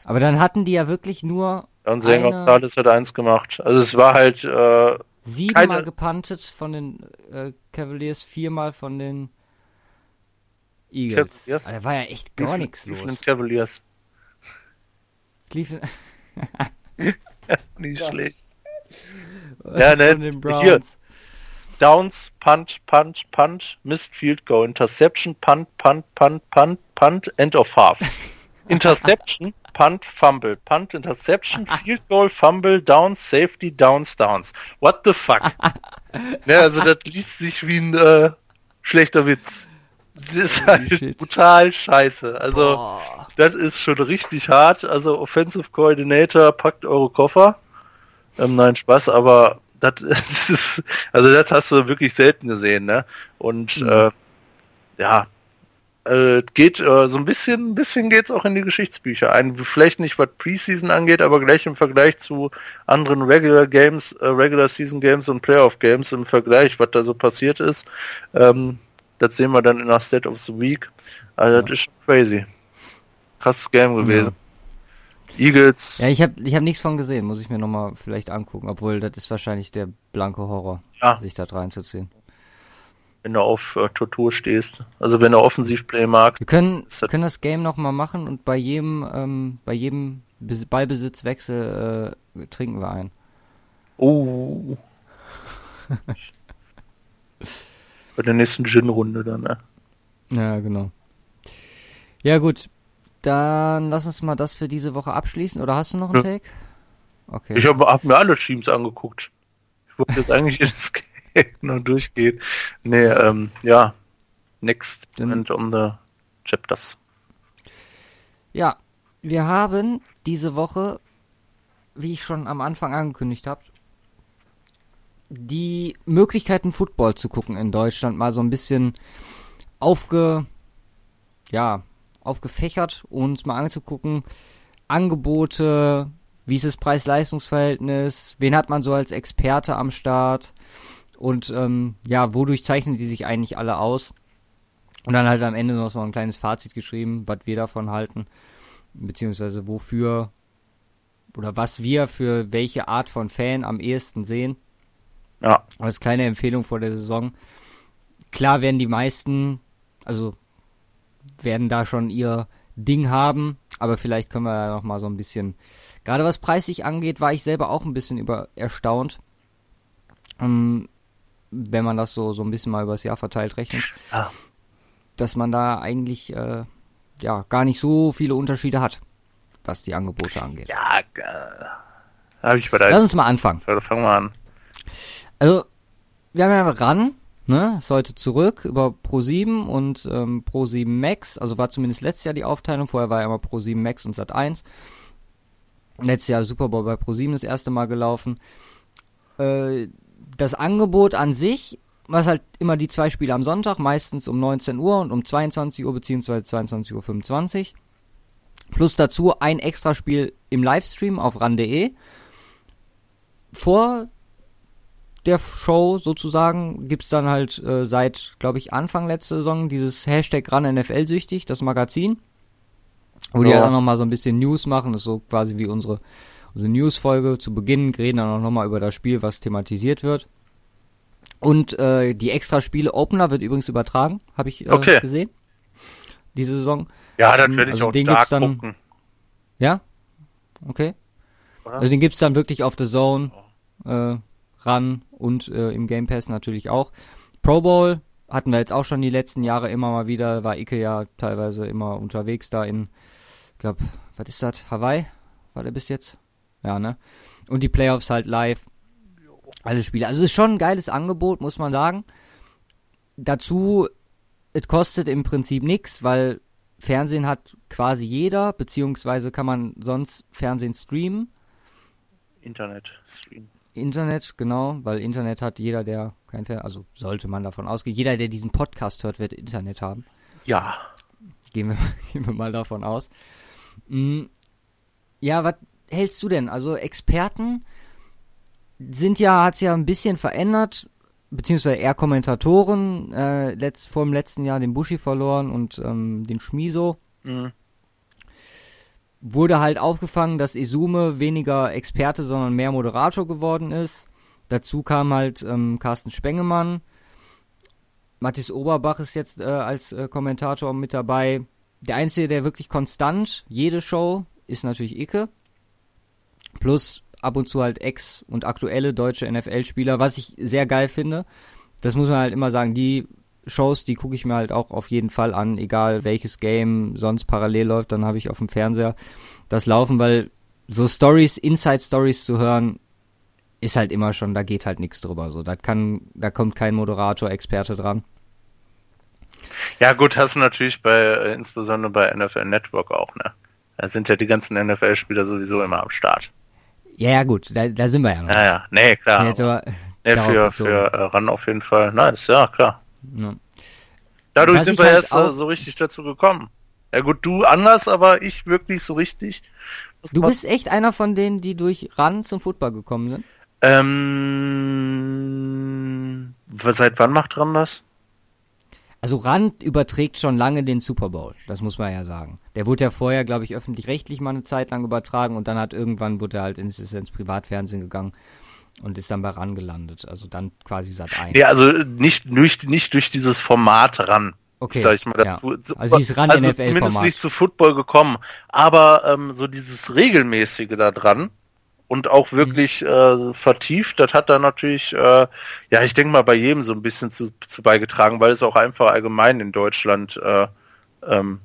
Aber dann hatten die ja wirklich nur und Sänger Gonzalez hat eins gemacht. Also es war halt äh, siebenmal keine... gepantet von den äh, Cavaliers, viermal von den Eagles. Cavaliers? Aber da war ja echt gar nichts los. Cleveland Cavaliers. *laughs* Cleveland. *laughs* Nicht schlecht. ja, ne, hier. Downs, Punt, Punt, Punt, Missed Field Goal, Interception, Punt, Punt, Punt, Punt, Punt, End of Half. *laughs* Interception, Punt, Fumble, Punt, Interception, *laughs* Field Goal, Fumble, Downs, Safety, Downs, Downs. What the fuck? ja, *laughs* also das liest sich wie ein äh, schlechter Witz. Das ist halt brutal scheiße. Also Boah. das ist schon richtig hart. Also Offensive Coordinator, packt eure Koffer. Ähm, nein, Spaß, aber das, *laughs* das ist, also das hast du wirklich selten gesehen, ne? Und mhm. äh, ja, äh, geht äh, so ein bisschen, ein bisschen geht's auch in die Geschichtsbücher ein. Vielleicht nicht was Preseason angeht, aber gleich im Vergleich zu anderen Regular Games, äh, Regular Season Games und Playoff Games im Vergleich, was da so passiert ist. Ähm, das sehen wir dann in der State of the Week. Also ja. das ist crazy. Krasses Game gewesen. Ja. Eagles. Ja, ich habe ich hab nichts von gesehen, muss ich mir nochmal vielleicht angucken, obwohl das ist wahrscheinlich der blanke Horror, ja. sich da reinzuziehen wenn du auf äh, Tortur stehst. Also wenn du Offensivplay magst. Wir können, das können das Game nochmal machen und bei jedem, ähm, bei jedem Ballbesitzwechsel äh, trinken wir ein. Oh. bei der nächsten Gin-Runde dann, ne? Ja, genau. Ja, gut. Dann lass uns mal das für diese Woche abschließen. Oder hast du noch einen ja. Take? Okay. Ich habe hab mir alle Teams angeguckt. Ich wollte jetzt eigentlich jedes Game *laughs* noch durchgeht. Nee, ähm, ja. Next and on the chapters. Ja, wir haben diese Woche, wie ich schon am Anfang angekündigt habe, die Möglichkeiten Football zu gucken in Deutschland mal so ein bisschen aufge, ja, aufgefächert und mal anzugucken, Angebote, wie ist das Preis-Leistungs-Verhältnis, wen hat man so als Experte am Start, und ähm, ja, wodurch zeichnen die sich eigentlich alle aus? Und dann halt am Ende noch so ein kleines Fazit geschrieben, was wir davon halten, beziehungsweise wofür oder was wir für welche Art von Fan am ehesten sehen. Ja. Als kleine Empfehlung vor der Saison. Klar werden die meisten, also werden da schon ihr Ding haben, aber vielleicht können wir ja noch mal so ein bisschen, gerade was preislich angeht, war ich selber auch ein bisschen über erstaunt. Ähm, wenn man das so, so ein bisschen mal übers Jahr verteilt rechnet, ja. dass man da eigentlich äh, ja gar nicht so viele Unterschiede hat, was die Angebote angeht. Ja, äh, habe ich bereit. Lass uns mal anfangen. Also fangen wir an. Also, wir haben ja ran, ne, heute zurück über Pro7 und ähm, Pro7 Max, also war zumindest letztes Jahr die Aufteilung, vorher war ja immer Pro7 Max und Sat1. Letztes Jahr Super Bowl bei Pro7 das erste Mal gelaufen. Äh, das Angebot an sich, was halt immer die zwei Spiele am Sonntag, meistens um 19 Uhr und um 22 Uhr bzw. 22.25 Uhr. Plus dazu ein Extraspiel im Livestream auf ran.de. Vor der Show sozusagen gibt es dann halt äh, seit, glaube ich, Anfang letzter Saison dieses Hashtag ran NFL-süchtig, das Magazin. Wo ja. die halt auch nochmal so ein bisschen News machen, das ist so quasi wie unsere unsere News-Folge zu Beginn, reden dann auch nochmal über das Spiel, was thematisiert wird. Und äh, die Extra-Spiele Opener wird übrigens übertragen, habe ich äh, okay. gesehen. Diese Saison. Ja, dann werde ich also auch den gibt's dann, gucken. Ja? Okay. Also den gibt's dann wirklich auf The Zone äh, ran und äh, im Game Pass natürlich auch. Pro Bowl hatten wir jetzt auch schon die letzten Jahre immer mal wieder, war Ike ja teilweise immer unterwegs da in, ich glaube, was ist das, Hawaii? War der bis jetzt? Ja, ne? Und die Playoffs halt live. Alle Spiele. Also es ist schon ein geiles Angebot, muss man sagen. Dazu, es kostet im Prinzip nichts, weil Fernsehen hat quasi jeder, beziehungsweise kann man sonst Fernsehen streamen. Internet streamen. Internet, genau, weil Internet hat jeder, der kein Fernsehen, also sollte man davon ausgehen, jeder, der diesen Podcast hört, wird Internet haben. Ja. Gehen wir, *laughs* gehen wir mal davon aus. Mhm. Ja, was hältst du denn? Also Experten sind ja, hat es ja ein bisschen verändert, beziehungsweise eher Kommentatoren, äh, letzt, vor dem letzten Jahr den Bushi verloren und ähm, den Schmiso. Mhm. Wurde halt aufgefangen, dass Izume weniger Experte, sondern mehr Moderator geworden ist. Dazu kam halt ähm, Carsten Spengemann. Mathis Oberbach ist jetzt äh, als äh, Kommentator mit dabei. Der Einzige, der wirklich konstant jede Show, ist natürlich Icke. Plus ab und zu halt ex- und aktuelle deutsche NFL-Spieler, was ich sehr geil finde. Das muss man halt immer sagen, die Shows, die gucke ich mir halt auch auf jeden Fall an, egal welches Game sonst parallel läuft, dann habe ich auf dem Fernseher das laufen, weil so Stories, Inside-Stories zu hören, ist halt immer schon, da geht halt nichts drüber. So, da kann, da kommt kein Moderator, Experte dran. Ja gut, hast du natürlich bei, insbesondere bei NFL Network auch, ne? Da sind ja die ganzen NFL-Spieler sowieso immer am Start. Ja, ja, gut, da, da sind wir ja noch. Ja, ja, nee, klar. Jetzt aber, nee, für, für äh, RAN auf jeden Fall. Nice, ja, klar. Ja. Dadurch Was sind wir halt erst so richtig dazu gekommen. Ja gut, du anders, aber ich wirklich so richtig. Du bist echt einer von denen, die durch RAN zum Football gekommen sind? Ähm, seit wann macht RAN das? Also Rand überträgt schon lange den Super Bowl, das muss man ja sagen. Der wurde ja vorher, glaube ich, öffentlich-rechtlich mal eine Zeit lang übertragen und dann hat irgendwann wurde er halt ins, ins Privatfernsehen gegangen und ist dann bei RAN gelandet. Also dann quasi seit ein. Ja, also nicht, nicht, nicht durch dieses Format RAN. Okay. Sag ich mal dazu. Ja. Also dieses RAN also NFL zumindest nicht zu Football gekommen, aber ähm, so dieses regelmäßige da dran und auch mhm. wirklich mhm. äh, vertieft. Das hat da natürlich, äh, ja, ich denke mal, bei jedem so ein bisschen zu, zu beigetragen, weil es auch einfach allgemein in Deutschland äh, ähm,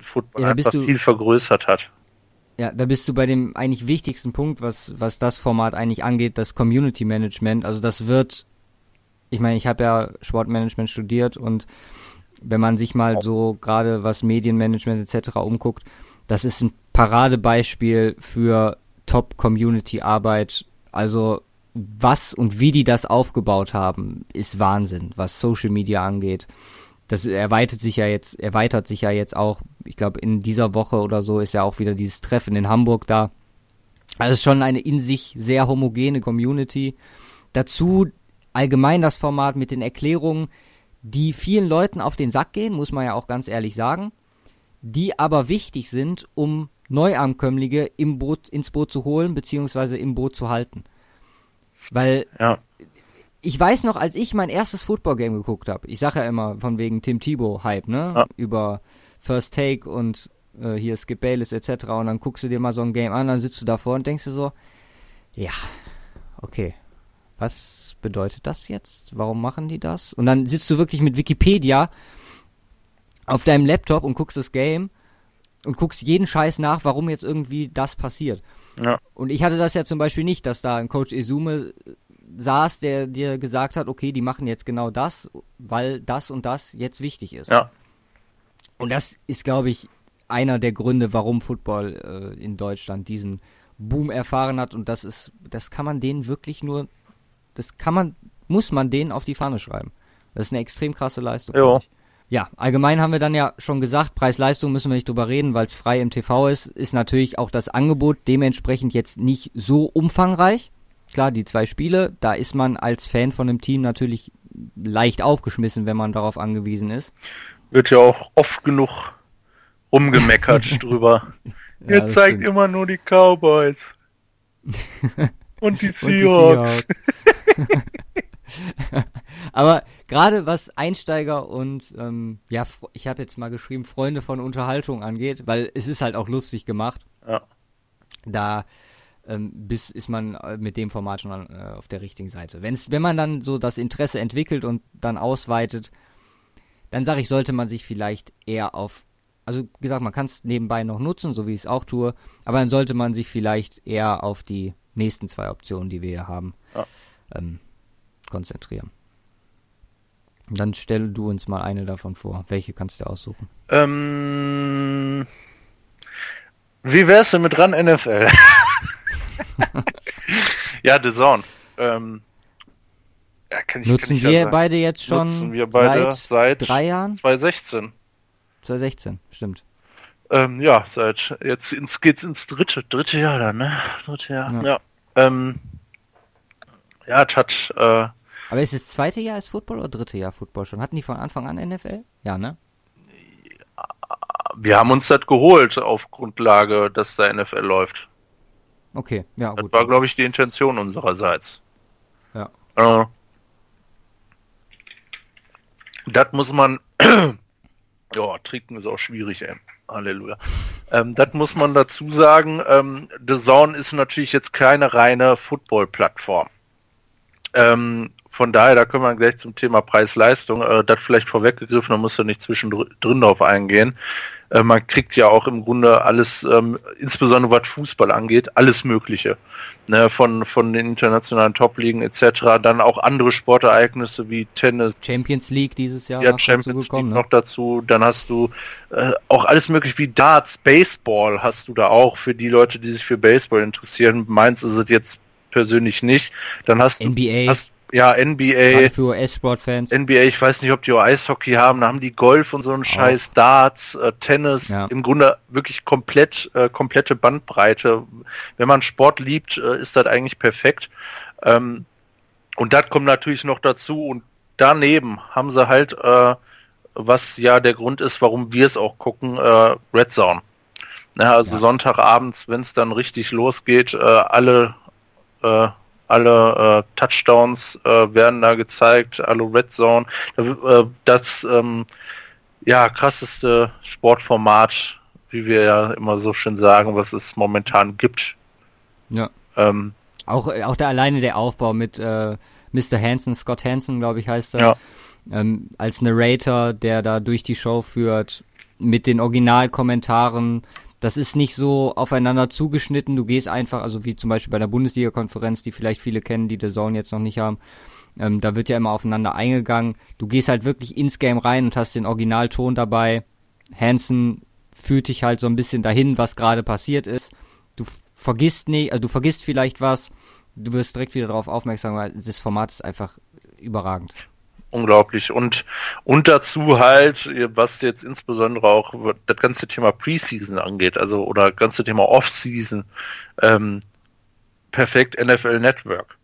Football ja, einfach viel vergrößert hat. Ja, da bist du bei dem eigentlich wichtigsten Punkt, was, was das Format eigentlich angeht, das Community Management. Also das wird, ich meine, ich habe ja Sportmanagement studiert und wenn man sich mal so gerade was Medienmanagement etc. umguckt, das ist ein Paradebeispiel für Top-Community-Arbeit. Also was und wie die das aufgebaut haben, ist Wahnsinn, was Social Media angeht. Das erweitert sich ja jetzt, erweitert sich ja jetzt auch. Ich glaube, in dieser Woche oder so ist ja auch wieder dieses Treffen in Hamburg da. Also es ist schon eine in sich sehr homogene Community. Dazu allgemein das Format mit den Erklärungen, die vielen Leuten auf den Sack gehen, muss man ja auch ganz ehrlich sagen, die aber wichtig sind, um Neuankömmlinge im Boot, ins Boot zu holen, beziehungsweise im Boot zu halten. Weil ja. ich weiß noch, als ich mein erstes Football-Game geguckt habe, ich sage ja immer von wegen Tim Thibault-Hype, ne? Ja. Über First Take und äh, hier Skip Bayless etc. Und dann guckst du dir mal so ein Game an, dann sitzt du davor und denkst dir so, ja, okay, was bedeutet das jetzt? Warum machen die das? Und dann sitzt du wirklich mit Wikipedia auf deinem Laptop und guckst das Game und guckst jeden Scheiß nach, warum jetzt irgendwie das passiert. Ja. Und ich hatte das ja zum Beispiel nicht, dass da ein Coach Izume saß, der dir gesagt hat, okay, die machen jetzt genau das, weil das und das jetzt wichtig ist. Ja. Und das ist, glaube ich, einer der Gründe, warum Football äh, in Deutschland diesen Boom erfahren hat. Und das ist, das kann man denen wirklich nur, das kann man, muss man denen auf die Fahne schreiben. Das ist eine extrem krasse Leistung. Ja. Ja, allgemein haben wir dann ja schon gesagt, Preis-Leistung müssen wir nicht drüber reden, weil es frei im TV ist, ist natürlich auch das Angebot dementsprechend jetzt nicht so umfangreich. Klar, die zwei Spiele, da ist man als Fan von einem Team natürlich leicht aufgeschmissen, wenn man darauf angewiesen ist. Wird ja auch oft genug rumgemeckert *laughs* drüber. Ja, Ihr zeigt stimmt. immer nur die Cowboys. *laughs* Und die Seahawks. *laughs* Aber gerade was Einsteiger und ähm, ja, ich habe jetzt mal geschrieben, Freunde von Unterhaltung angeht, weil es ist halt auch lustig gemacht. Ja. Da ähm, bis ist man äh, mit dem Format schon an, äh, auf der richtigen Seite. Wenn's, wenn man dann so das Interesse entwickelt und dann ausweitet, dann sage ich, sollte man sich vielleicht eher auf also gesagt, man kann es nebenbei noch nutzen, so wie ich es auch tue, aber dann sollte man sich vielleicht eher auf die nächsten zwei Optionen, die wir hier haben, ja. ähm, konzentrieren. Dann stell du uns mal eine davon vor. Welche kannst du aussuchen? Ähm, wie wär's denn mit ran NFL? *laughs* ja, The Zone. Ähm, ja, ich, Nutzen wir ja beide jetzt schon Nutzen wir beide seit, seit drei Jahren? 2016. 2016, stimmt. Ähm, ja, seit jetzt ins, geht's ins dritte, dritte Jahr dann, ne? Dritte Jahr. Ja. Ja, ähm, ja es hat. Äh, Aber ist das zweite Jahr ist Football oder dritte Jahr Football schon? Hatten die von Anfang an NFL? Ja, ne? Wir haben uns das geholt auf Grundlage, dass der NFL läuft. Okay, ja, das gut. War, glaube ich, die Intention unsererseits. Ja. Äh, das muss man *clears throat* Ja, trinken ist auch schwierig, ey. Halleluja. *laughs* Ähm, das muss man dazu sagen. Ähm, The Zone ist natürlich jetzt keine reine Football-Plattform. Ähm, von daher, da können wir gleich zum Thema Preis-Leistung, äh, das vielleicht vorweggegriffen, da muss ja nicht zwischendrin drauf eingehen. Äh, man kriegt ja auch im Grunde alles, ähm, insbesondere was Fußball angeht, alles Mögliche. Ne, von, von den internationalen Top-Ligen etc. Dann auch andere Sportereignisse wie Tennis. Champions League dieses Jahr. Ja, Champions League ne? noch dazu. Dann hast du äh, auch alles mögliche wie Darts, Baseball hast du da auch für die Leute, die sich für Baseball interessieren. Meins ist es jetzt persönlich nicht. Dann hast NBA. du hast, ja, NBA. für US-Sport-Fans. NBA, ich weiß nicht, ob die auch Eishockey haben, da haben die Golf und so einen Scheiß, Darts, äh, Tennis, ja. im Grunde wirklich komplett, äh, komplette Bandbreite. Wenn man Sport liebt, äh, ist das eigentlich perfekt. Ähm, und das kommt natürlich noch dazu und daneben haben sie halt, äh, was ja der Grund ist, warum wir es auch gucken, äh, Red Zone. Ja, also ja. Sonntagabends, wenn es dann richtig losgeht, äh, alle äh, alle äh, Touchdowns äh, werden da gezeigt, alle Red Zone. Äh, das ähm, ja krasseste Sportformat, wie wir ja immer so schön sagen, was es momentan gibt. Ja. Ähm, auch auch der alleine der Aufbau mit äh, Mr. Hansen, Scott Hansen, glaube ich, heißt er. Ja. Ähm, als Narrator, der da durch die Show führt, mit den Originalkommentaren, das ist nicht so aufeinander zugeschnitten. Du gehst einfach, also wie zum Beispiel bei der Bundesliga-Konferenz, die vielleicht viele kennen, die The Zone jetzt noch nicht haben. Ähm, da wird ja immer aufeinander eingegangen. Du gehst halt wirklich ins Game rein und hast den Originalton dabei. Hansen führt dich halt so ein bisschen dahin, was gerade passiert ist. Du vergisst nicht, also du vergisst vielleicht was. Du wirst direkt wieder darauf aufmerksam, weil das Format ist einfach überragend unglaublich. Und, und dazu halt, was jetzt insbesondere auch das ganze Thema Preseason angeht, also oder das ganze Thema Offseason, ähm, perfekt NFL Network.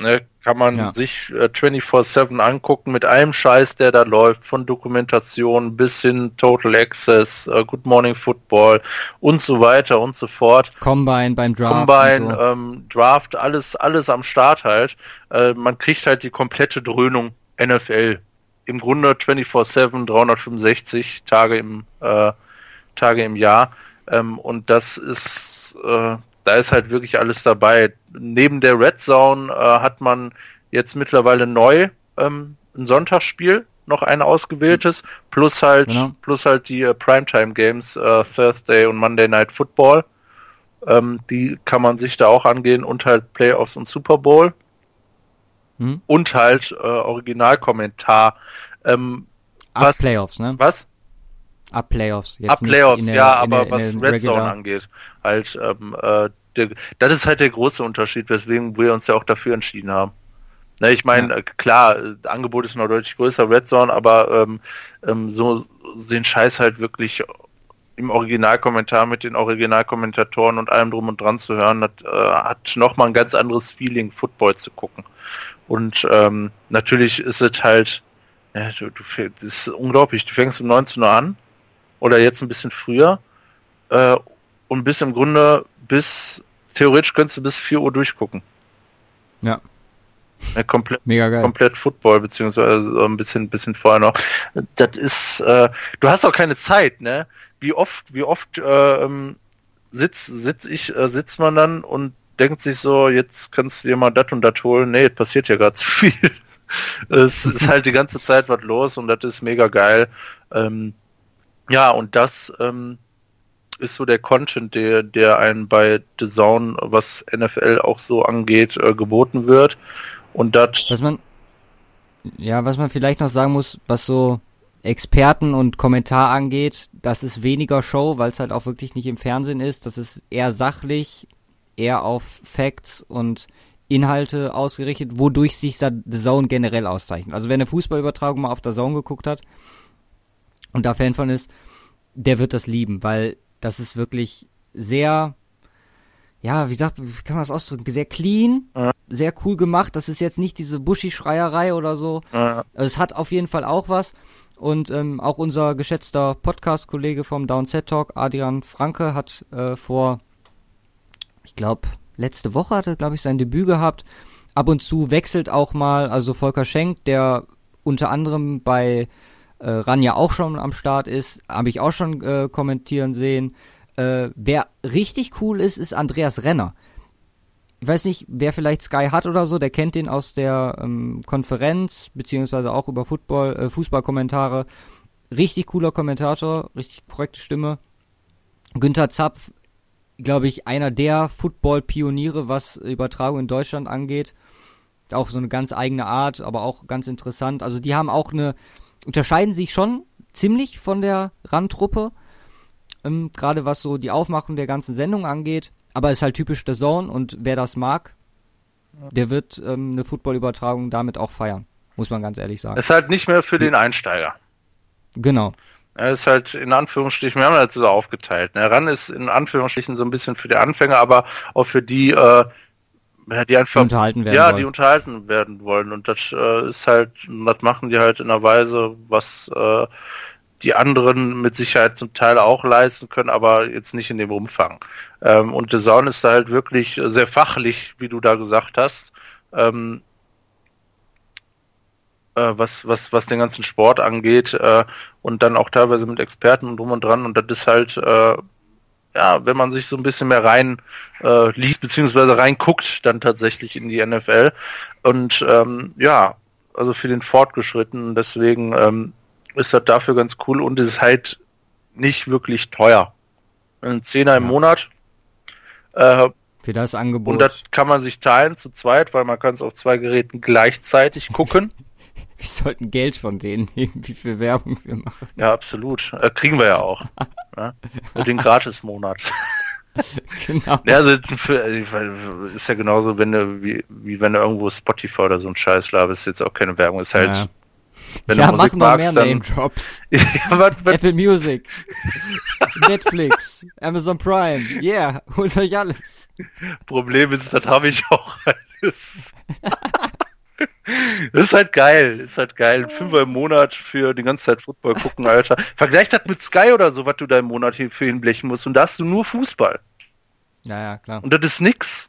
Ne, kann man ja. sich äh, 24-7 angucken mit allem Scheiß, der da läuft, von Dokumentation bis hin Total Access, äh, Good Morning Football und so weiter und so fort. Combine beim Draft. Combine, so. ähm, Draft, alles, alles am Start halt. Äh, man kriegt halt die komplette Dröhnung NFL. Im Grunde 24-7, 365 Tage im, äh, Tage im Jahr. Ähm, und das ist, äh, da ist halt wirklich alles dabei. Neben der Red Zone äh, hat man jetzt mittlerweile neu ähm, ein Sonntagsspiel, noch ein ausgewähltes, plus halt, genau. plus halt die äh, Primetime Games, äh, Thursday und Monday Night Football. Ähm, die kann man sich da auch angehen und halt Playoffs und Super Bowl hm? und halt äh, Originalkommentar. Ähm, Ab was, Playoffs, ne? Was? Ab Playoffs. Jetzt Ab Playoffs, der, ja, aber der, was Red Regular. Zone angeht, halt, ähm, äh, der, das ist halt der große Unterschied, weswegen wir uns ja auch dafür entschieden haben. Ne, ich meine, ja. äh, klar, äh, Angebot ist noch deutlich größer, Red Zone, aber ähm, ähm, so den Scheiß halt wirklich im Originalkommentar mit den Originalkommentatoren und allem drum und dran zu hören, das äh, hat nochmal ein ganz anderes Feeling, Football zu gucken. Und ähm, natürlich ist es halt, ja, du, du, das ist unglaublich, du fängst um 19 Uhr an oder jetzt ein bisschen früher äh, und bis im Grunde bis, theoretisch könntest du bis 4 Uhr durchgucken. Ja. ja komplett, Mega geil. komplett Football, beziehungsweise ein bisschen, bisschen vorher noch. Das ist, äh, du hast auch keine Zeit, ne? Wie oft, wie oft äh, ähm, sitz, sitz ich, äh, sitzt man dann und denkt sich so, jetzt kannst du dir mal das und das holen. Nee, passiert ja gerade *laughs* zu viel. es *laughs* ist halt die ganze Zeit was los und das ist mega geil. Ähm, Ja, und das ähm, ist so der Content, der, der einen bei The Zone, was NFL auch so angeht, äh, geboten wird. Und das. Was man, ja, was man vielleicht noch sagen muss, was so Experten und Kommentar angeht, das ist weniger Show, weil es halt auch wirklich nicht im Fernsehen ist. Das ist eher sachlich, eher auf Facts und Inhalte ausgerichtet, wodurch sich The Zone generell auszeichnet. Also wer eine Fußballübertragung mal auf der Zone geguckt hat und da Fan von ist, der wird das lieben, weil das ist wirklich sehr, ja, wie sagt, wie kann man das ausdrücken? Sehr clean, sehr cool gemacht. Das ist jetzt nicht diese Buschi-Schreierei oder so. Also es hat auf jeden Fall auch was. Und ähm, auch unser geschätzter Podcast-Kollege vom Downset Talk, Adrian Franke, hat äh, vor, ich glaube, letzte Woche hat er, glaube ich, sein Debüt gehabt. Ab und zu wechselt auch mal, also Volker Schenk, der unter anderem bei äh, Ranja auch schon am Start ist, habe ich auch schon äh, kommentieren sehen. Äh, wer richtig cool ist, ist Andreas Renner. Ich weiß nicht, wer vielleicht Sky hat oder so, der kennt den aus der ähm, Konferenz, beziehungsweise auch über Football, äh, Fußballkommentare. Richtig cooler Kommentator, richtig korrekte Stimme. Günther Zapf, glaube ich, einer der Football-Pioniere, was Übertragung in Deutschland angeht. Auch so eine ganz eigene Art, aber auch ganz interessant. Also die haben auch eine unterscheiden sich schon ziemlich von der Randtruppe, ähm, gerade was so die Aufmachung der ganzen Sendung angeht. Aber ist halt typisch der Zone und wer das mag, der wird ähm, eine Footballübertragung damit auch feiern, muss man ganz ehrlich sagen. Ist halt nicht mehr für den Einsteiger. Genau. Er ist halt in Anführungsstrichen, wir haben das so aufgeteilt. Ne? Ran ist in Anführungsstrichen so ein bisschen für die Anfänger, aber auch für die, äh, die einfach unterhalten werden ja, wollen. die unterhalten werden wollen und das äh, ist halt, das machen die halt in einer Weise, was äh, die anderen mit Sicherheit zum Teil auch leisten können, aber jetzt nicht in dem Umfang. Ähm, und The Zone ist da halt wirklich sehr fachlich, wie du da gesagt hast, ähm, äh, was was was den ganzen Sport angeht äh, und dann auch teilweise mit Experten und drum und dran und das ist halt äh, ja, wenn man sich so ein bisschen mehr rein äh, liest, beziehungsweise reinguckt, dann tatsächlich in die NFL. Und ähm, ja, also für den Fortgeschrittenen, deswegen ähm, ist das dafür ganz cool und es ist halt nicht wirklich teuer. Ein Zehner im Monat. Äh, für das Angebot. Und das kann man sich teilen zu zweit, weil man kann es auf zwei Geräten gleichzeitig gucken. *laughs* wir sollten Geld von denen nehmen, wie viel Werbung wir machen. Ja, absolut. Äh, kriegen wir ja auch. *laughs* ja? Und den Gratis-Monat. *laughs* genau. Ja, also für, äh, ist ja genauso, wenn du, wie, wie wenn du irgendwo Spotify oder so ein Scheiß labest, ist jetzt auch keine Werbung, ist halt, ja. wenn ja, du Musik magst, mehr dann... Drops. *laughs* ja, was, was... Apple Music, Netflix, Amazon Prime, yeah, holt euch alles. Problem ist, das habe ich auch alles. Das *laughs* ist halt geil, ist halt geil. Fünfer im Monat für die ganze Zeit Football gucken, Alter. Vergleich das mit Sky oder so, was du da im Monat hier für hinblechen musst. Und da hast du nur Fußball. Ja, ja, klar. Und das ist nix.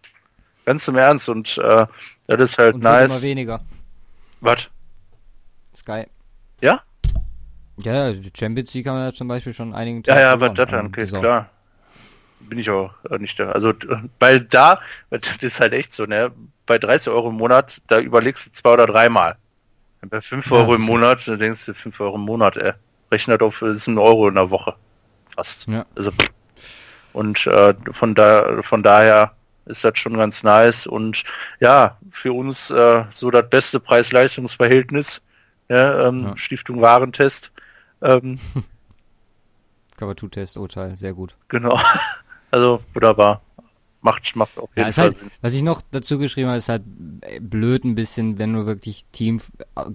Ganz im Ernst. Und äh, das ist halt Und nice. immer weniger. Was? Sky. Ja? Ja, die Champions League haben wir ja zum Beispiel schon einigen Ja, ja, was das dann, okay, klar. Bin ich auch nicht da. Also, weil da, *laughs* das ist halt echt so, ne? Bei 30 Euro im Monat, da überlegst du zwei oder dreimal. Bei 5 ja, Euro im Monat, dann denkst du 5 Euro im Monat, ey. Rechnet auf, ist ein Euro in der Woche. Fast. Ja. Also, und äh, von da von daher ist das schon ganz nice und ja, für uns äh, so das beste Preis-Leistungs-Verhältnis, ja, ähm, ja. Stiftung Warentest. Ähm, *laughs* Cover-2-Test, Urteil, sehr gut. Genau. *laughs* Also wunderbar macht, macht auf jeden ja, Fall halt, Sinn. Was ich noch dazu geschrieben habe, ist halt blöd ein bisschen, wenn du wirklich Team,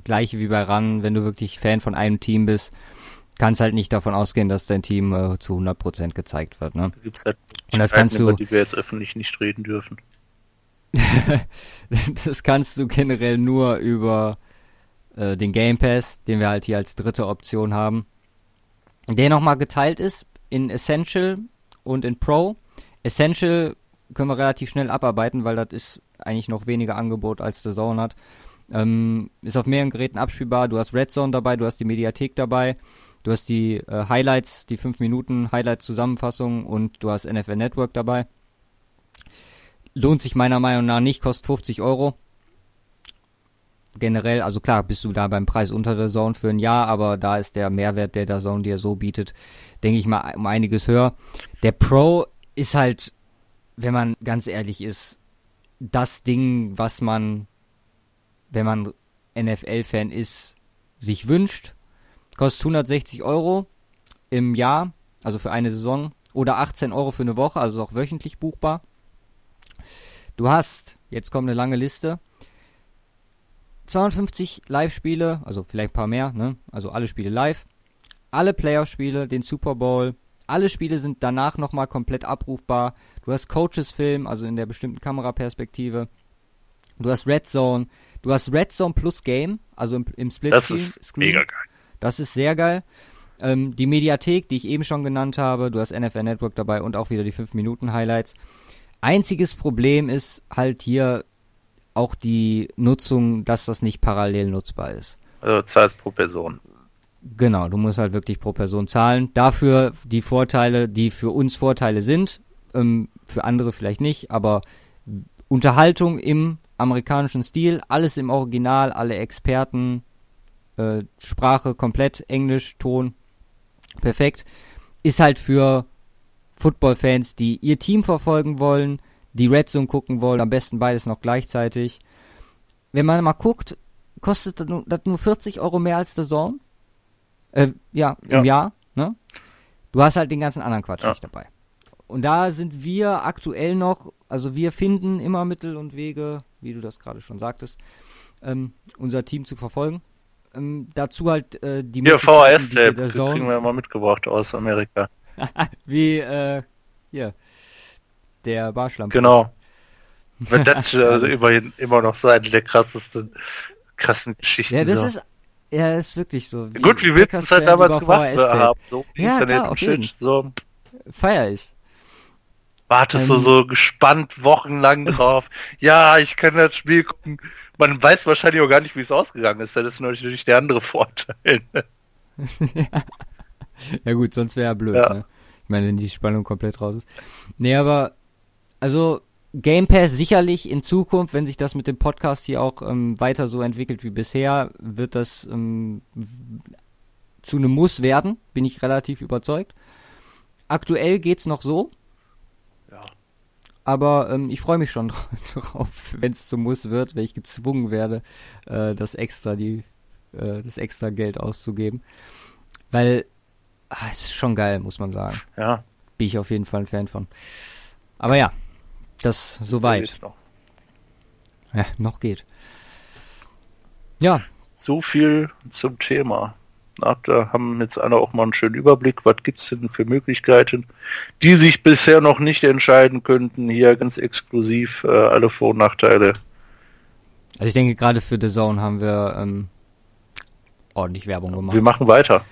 gleiche wie bei RAN, wenn du wirklich Fan von einem Team bist, kannst halt nicht davon ausgehen, dass dein Team äh, zu 100% gezeigt wird. Ne? Da gibt's halt Und das kannst du, über die wir jetzt öffentlich nicht reden dürfen. *laughs* das kannst du generell nur über äh, den Game Pass, den wir halt hier als dritte Option haben, der nochmal geteilt ist in Essential und in Pro. Essential können wir relativ schnell abarbeiten, weil das ist eigentlich noch weniger Angebot als The Zone hat. Ähm, ist auf mehreren Geräten abspielbar. Du hast Red Zone dabei, du hast die Mediathek dabei, du hast die äh, Highlights, die 5 Minuten Highlights-Zusammenfassung und du hast NFL Network dabei. Lohnt sich meiner Meinung nach nicht, kostet 50 Euro. generell, also klar, bist du da beim Preis unter der Zone für ein Jahr, aber da ist der Mehrwert, der der Zone dir so bietet, denke ich mal, um einiges höher. Der Pro ist halt, wenn man ganz ehrlich ist, das Ding, was man, wenn man NFL-Fan ist, sich wünscht. Kostet 160 Euro im Jahr, also für eine Saison, oder 18 Euro für eine Woche, also auch wöchentlich buchbar. Du hast, jetzt kommt eine lange Liste, 250 Live-Spiele, also vielleicht ein paar mehr, ne? Also alle Spiele live. Alle Playoff-Spiele, den Super Bowl. Alle Spiele sind danach nochmal komplett abrufbar. Du hast Coaches-Film, also in der bestimmten Kameraperspektive. Du hast Red Zone. Du hast Red Zone plus Game, also im, im Split Das ist Screen. mega geil. Das ist sehr geil. Ähm, die Mediathek, die ich eben schon genannt habe, du hast NFL Network dabei und auch wieder die 5-Minuten-Highlights. Einziges Problem ist halt hier auch die Nutzung, dass das nicht parallel nutzbar ist. Also zahlst pro Person. Genau, du musst halt wirklich pro Person zahlen. Dafür die Vorteile, die für uns Vorteile sind, ähm, für andere vielleicht nicht, aber Unterhaltung im amerikanischen Stil, alles im Original, alle Experten, äh, Sprache komplett, Englisch, Ton, perfekt, ist halt für Football-Fans, die ihr Team verfolgen wollen, die Red Zone gucken wollen, am besten beides noch gleichzeitig. Wenn man mal guckt, kostet das nur, das nur 40 Euro mehr als der Zone. Äh, ja, Ja. im Jahr, ne? Du hast halt den ganzen anderen Quatsch Ja. nicht dabei. Und da sind wir aktuell noch, also wir finden immer Mittel und Wege, wie du das gerade schon sagtest, ähm, unser Team zu verfolgen. Ähm, dazu halt äh, die Hier, VHS-Tape, der das kriegen wir mal mitgebracht aus Amerika. *laughs* wie äh, hier der Barschlampe. Genau. *laughs* Weil das ist also immerhin immer noch so eine der krassesten, krassen Geschichten. Ja, das so. ist ja, das ist wirklich so. Gut, wie willst du es halt damals gemacht haben? So, Ja, Internet klar, und auf jeden. Shit, so. Feier ich. Wartest du Ähm. so gespannt wochenlang drauf. *laughs* ja, ich kann das Spiel gucken. Man weiß wahrscheinlich auch gar nicht, wie es ausgegangen ist. Das ist natürlich der andere Vorteil. *laughs* Ja gut, sonst wäre ja blöd, Ja. ne? Ich meine, wenn die Spannung komplett raus ist. Nee, aber also Game Pass sicherlich in Zukunft, wenn sich das mit dem Podcast hier auch ähm, weiter so entwickelt wie bisher, wird das ähm, zu einem Muss werden, bin ich relativ überzeugt. Aktuell geht's noch so. Aber ähm, ich freue mich schon *laughs* drauf, wenn es zum Muss wird, wenn ich gezwungen werde, äh, das extra die äh, das extra Geld auszugeben, weil ah, es ist schon geil, muss man sagen. Ja, Bin ich auf jeden Fall ein Fan von. Aber ja, das soweit. ist noch. Ja, noch geht. Ja, So viel zum Thema. Na, da haben jetzt alle auch mal einen schönen Überblick. Was gibt's denn für Möglichkeiten, die sich bisher noch nicht entscheiden könnten? Hier ganz exklusiv äh, alle Vor- und Nachteile. also ich denke gerade für The Zone haben wir ähm, ordentlich Werbung gemacht. Wir machen weiter.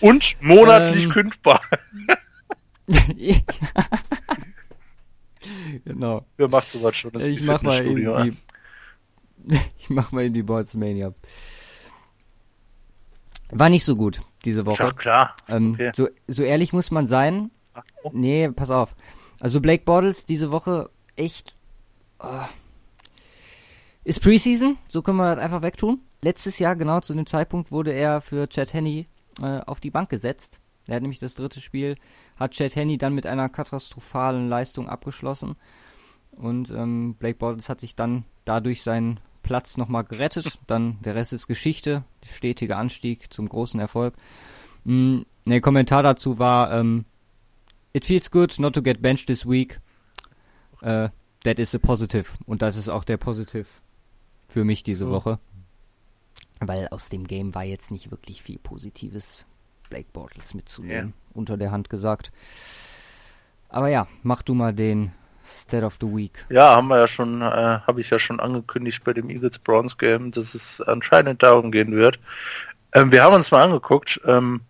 Und monatlich Ähm. kündbar. *laughs* genau. Wer macht sowas schon? Ist Ich mach mal die, *laughs* ich mach mal eben die Boltzmania. War nicht so gut diese. Woche. Ja, klar. Ähm, Okay. so, so ehrlich muss man sein. Ach. Nee, pass auf. Also Blake Bortles diese Woche echt ah. ist Preseason, so können wir das einfach wegtun. Letztes Jahr genau zu dem Zeitpunkt wurde er für Chad Henney äh, auf die Bank gesetzt. Er hat nämlich das dritte Spiel, hat Chad Henney dann mit einer katastrophalen Leistung abgeschlossen. Und ähm, Blake Bortles hat sich dann dadurch seinen Platz nochmal gerettet. Dann der Rest ist Geschichte, stetiger Anstieg zum großen Erfolg. Mm, der Kommentar dazu war, ähm, It feels good not to get benched this week. Äh, that is a positive. Und das ist auch der Positive für mich diese So. Woche. Weil aus dem Game war jetzt nicht wirklich viel Positives Blake Bortles mitzunehmen. Unter der Hand gesagt. Aber ja, mach du mal den State of the Week. Ja, haben wir ja schon, äh, habe ich ja schon angekündigt bei dem Eagles Browns Game, dass es anscheinend darum gehen wird. Ähm, wir haben uns mal angeguckt, ähm,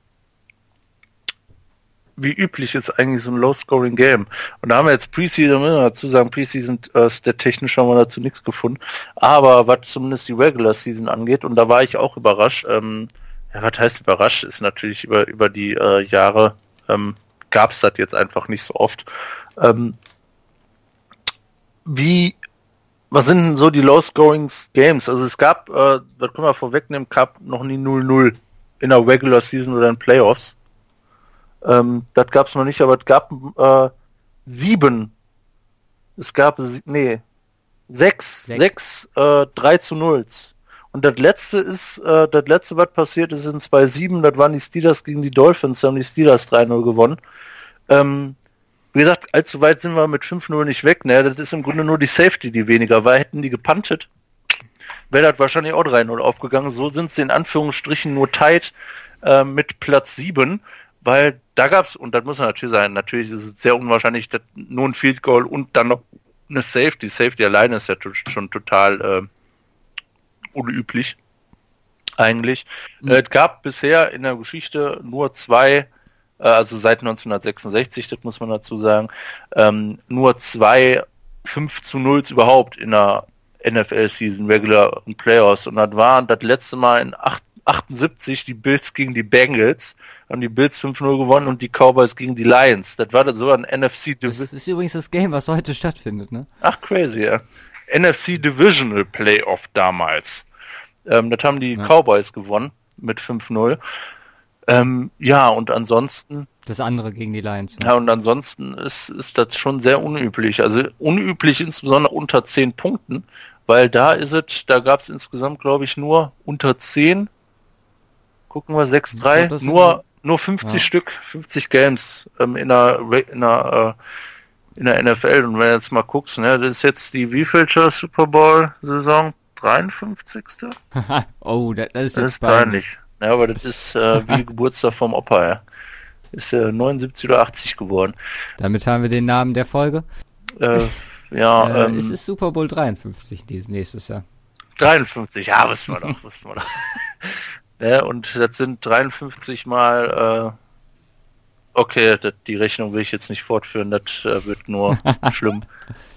wie üblich ist eigentlich so ein Low-Scoring Game. Und da haben wir jetzt Preseason, dazu sagen, Preseason äh, stat-technisch haben wir dazu nichts gefunden. Aber was zumindest die Regular Season angeht, und da war ich auch überrascht, ähm, ja, was heißt überrascht, ist natürlich über, über die äh, Jahre ähm, gab es das jetzt einfach nicht so oft. Ähm, wie was sind denn so die low-scoring Games? Also es gab, äh, das können wir vorwegnehmen, gab noch nie 0-0 in der Regular Season oder in Playoffs. Ähm, das gab es noch nicht, aber es gab äh, sieben. Es gab, nee, sechs, sechs, sechs äh, 3 zu 0. Und das letzte ist, äh, das letzte, was passiert ist in 2-7, das waren die Steelers gegen die Dolphins, da haben die Steelers 3-0 gewonnen. Ähm, wie gesagt, allzu weit sind wir mit 5-0 nicht weg. Ne? Das ist im Grunde nur die Safety, die weniger war. Hätten die gepuntet, wäre das wahrscheinlich auch 3-0 aufgegangen. So sind sie in Anführungsstrichen nur tight äh, mit Platz 7, weil da gab's, und das muss natürlich sein, natürlich ist es sehr unwahrscheinlich, dass nur ein Field Goal und dann noch eine Safety. Safety alleine ist ja schon total äh, unüblich eigentlich. Mhm. Äh, es gab bisher in der Geschichte nur zwei, also seit 1966, das muss man dazu sagen, ähm, nur zwei 5 zu 0 überhaupt in der NFL-Season, Regular und Playoffs. Und das waren das letzte Mal in 8, 78 die Bills gegen die Bengals. Haben die Bills 5-0 gewonnen und die Cowboys gegen die Lions. Das war dann so ein NFC Division. Das ist übrigens das Game, was heute stattfindet, ne? Ach, crazy, ja. NFC Divisional Playoff damals. Ähm, das haben die ja. Cowboys gewonnen mit 5-0. Ähm, ja, und ansonsten. Das andere gegen die Lions. Ne? Ja, und ansonsten ist, ist das schon sehr unüblich. Also unüblich insbesondere unter 10 Punkten, weil da ist es, da gab es insgesamt, glaube ich, nur unter 10. Gucken wir 6-3, nur, nur 50 ja. Stück, 50 Games ähm, in der, in der, äh, in der NFL. Und wenn du jetzt mal guckst, ne, das ist jetzt die wievielte Super Bowl-Saison? 53. *laughs* oh, das, das ist das ist peinlich. Ja, aber das ist äh, wie *laughs* Geburtstag vom Opa, ja. Ist äh, 79 oder 80 geworden. Damit haben wir den Namen der Folge. Äh, ja, äh, ähm, es ist Super Bowl 53 dieses nächstes Jahr. 53, ja, wissen wir doch, wissen wir doch. *laughs* ja, und das sind 53 mal, äh, okay, das, die Rechnung will ich jetzt nicht fortführen, das äh, wird nur *laughs* schlimm.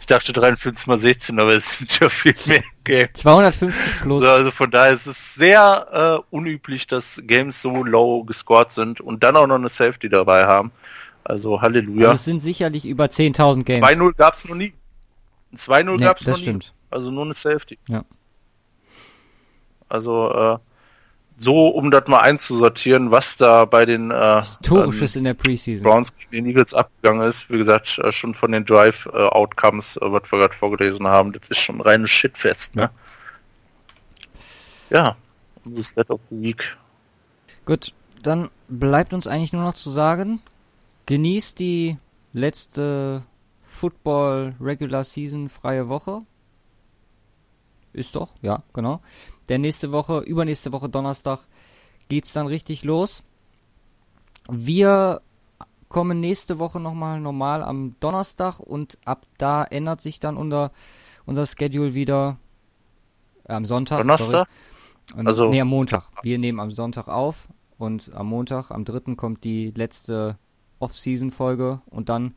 Ich dachte 53 mal 16, aber es sind ja viel mehr *laughs* Games. 250 plus. Also von daher ist es sehr äh, unüblich, dass Games so low gescored sind und dann auch noch eine Safety dabei haben. Also Halleluja. Also es sind sicherlich über 10.000 Games. 2-0 gab es noch nie. 2-0 nee, gab es noch stimmt. nie. Also nur eine Safety. Ja. Also äh, so, um das mal einzusortieren, was da bei den äh, Historisches ähm, in der Preseason. Browns gegen den Eagles abgegangen ist. Wie gesagt, äh, schon von den Drive-Outcomes, äh, was wir gerade vorgelesen haben, das ist schon reines Shitfest, ne? Ja, unser Stat of the Week. Gut, dann bleibt uns eigentlich nur noch zu sagen, genießt die letzte Football Regular Season freie Woche. Ist doch, ja, genau. Denn nächste Woche, übernächste Woche Donnerstag geht's dann richtig los. Wir kommen nächste Woche nochmal normal am Donnerstag und ab da ändert sich dann unser, unser Schedule wieder äh, am Sonntag. Donnerstag? Und, also nee, am Montag. Wir nehmen am Sonntag auf und am Montag, am 3. kommt die letzte Off-Season-Folge und dann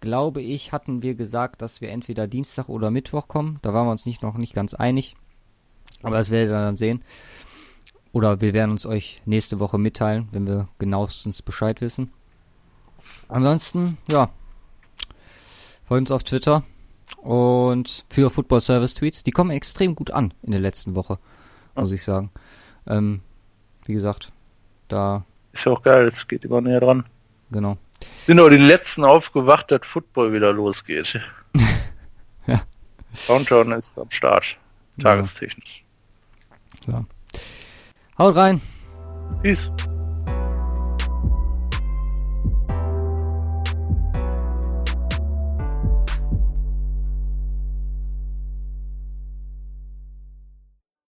glaube ich, hatten wir gesagt, dass wir entweder Dienstag oder Mittwoch kommen. Da waren wir uns nicht noch nicht ganz einig. Aber das werdet ihr dann sehen. Oder wir werden uns euch nächste Woche mitteilen, wenn wir genauestens Bescheid wissen. Ansonsten, ja, folgt uns auf Twitter und für Football Service Tweets. Die kommen extrem gut an in der letzten Woche, muss ich sagen. Ähm, wie gesagt, da. Ist ja auch geil, es geht immer näher dran. Genau. Sind aber die letzten aufgewacht, dass Football wieder losgeht. ja. *laughs* Countdown ist am Start. Tagestechnisch. Ja. Haut rein. Peace.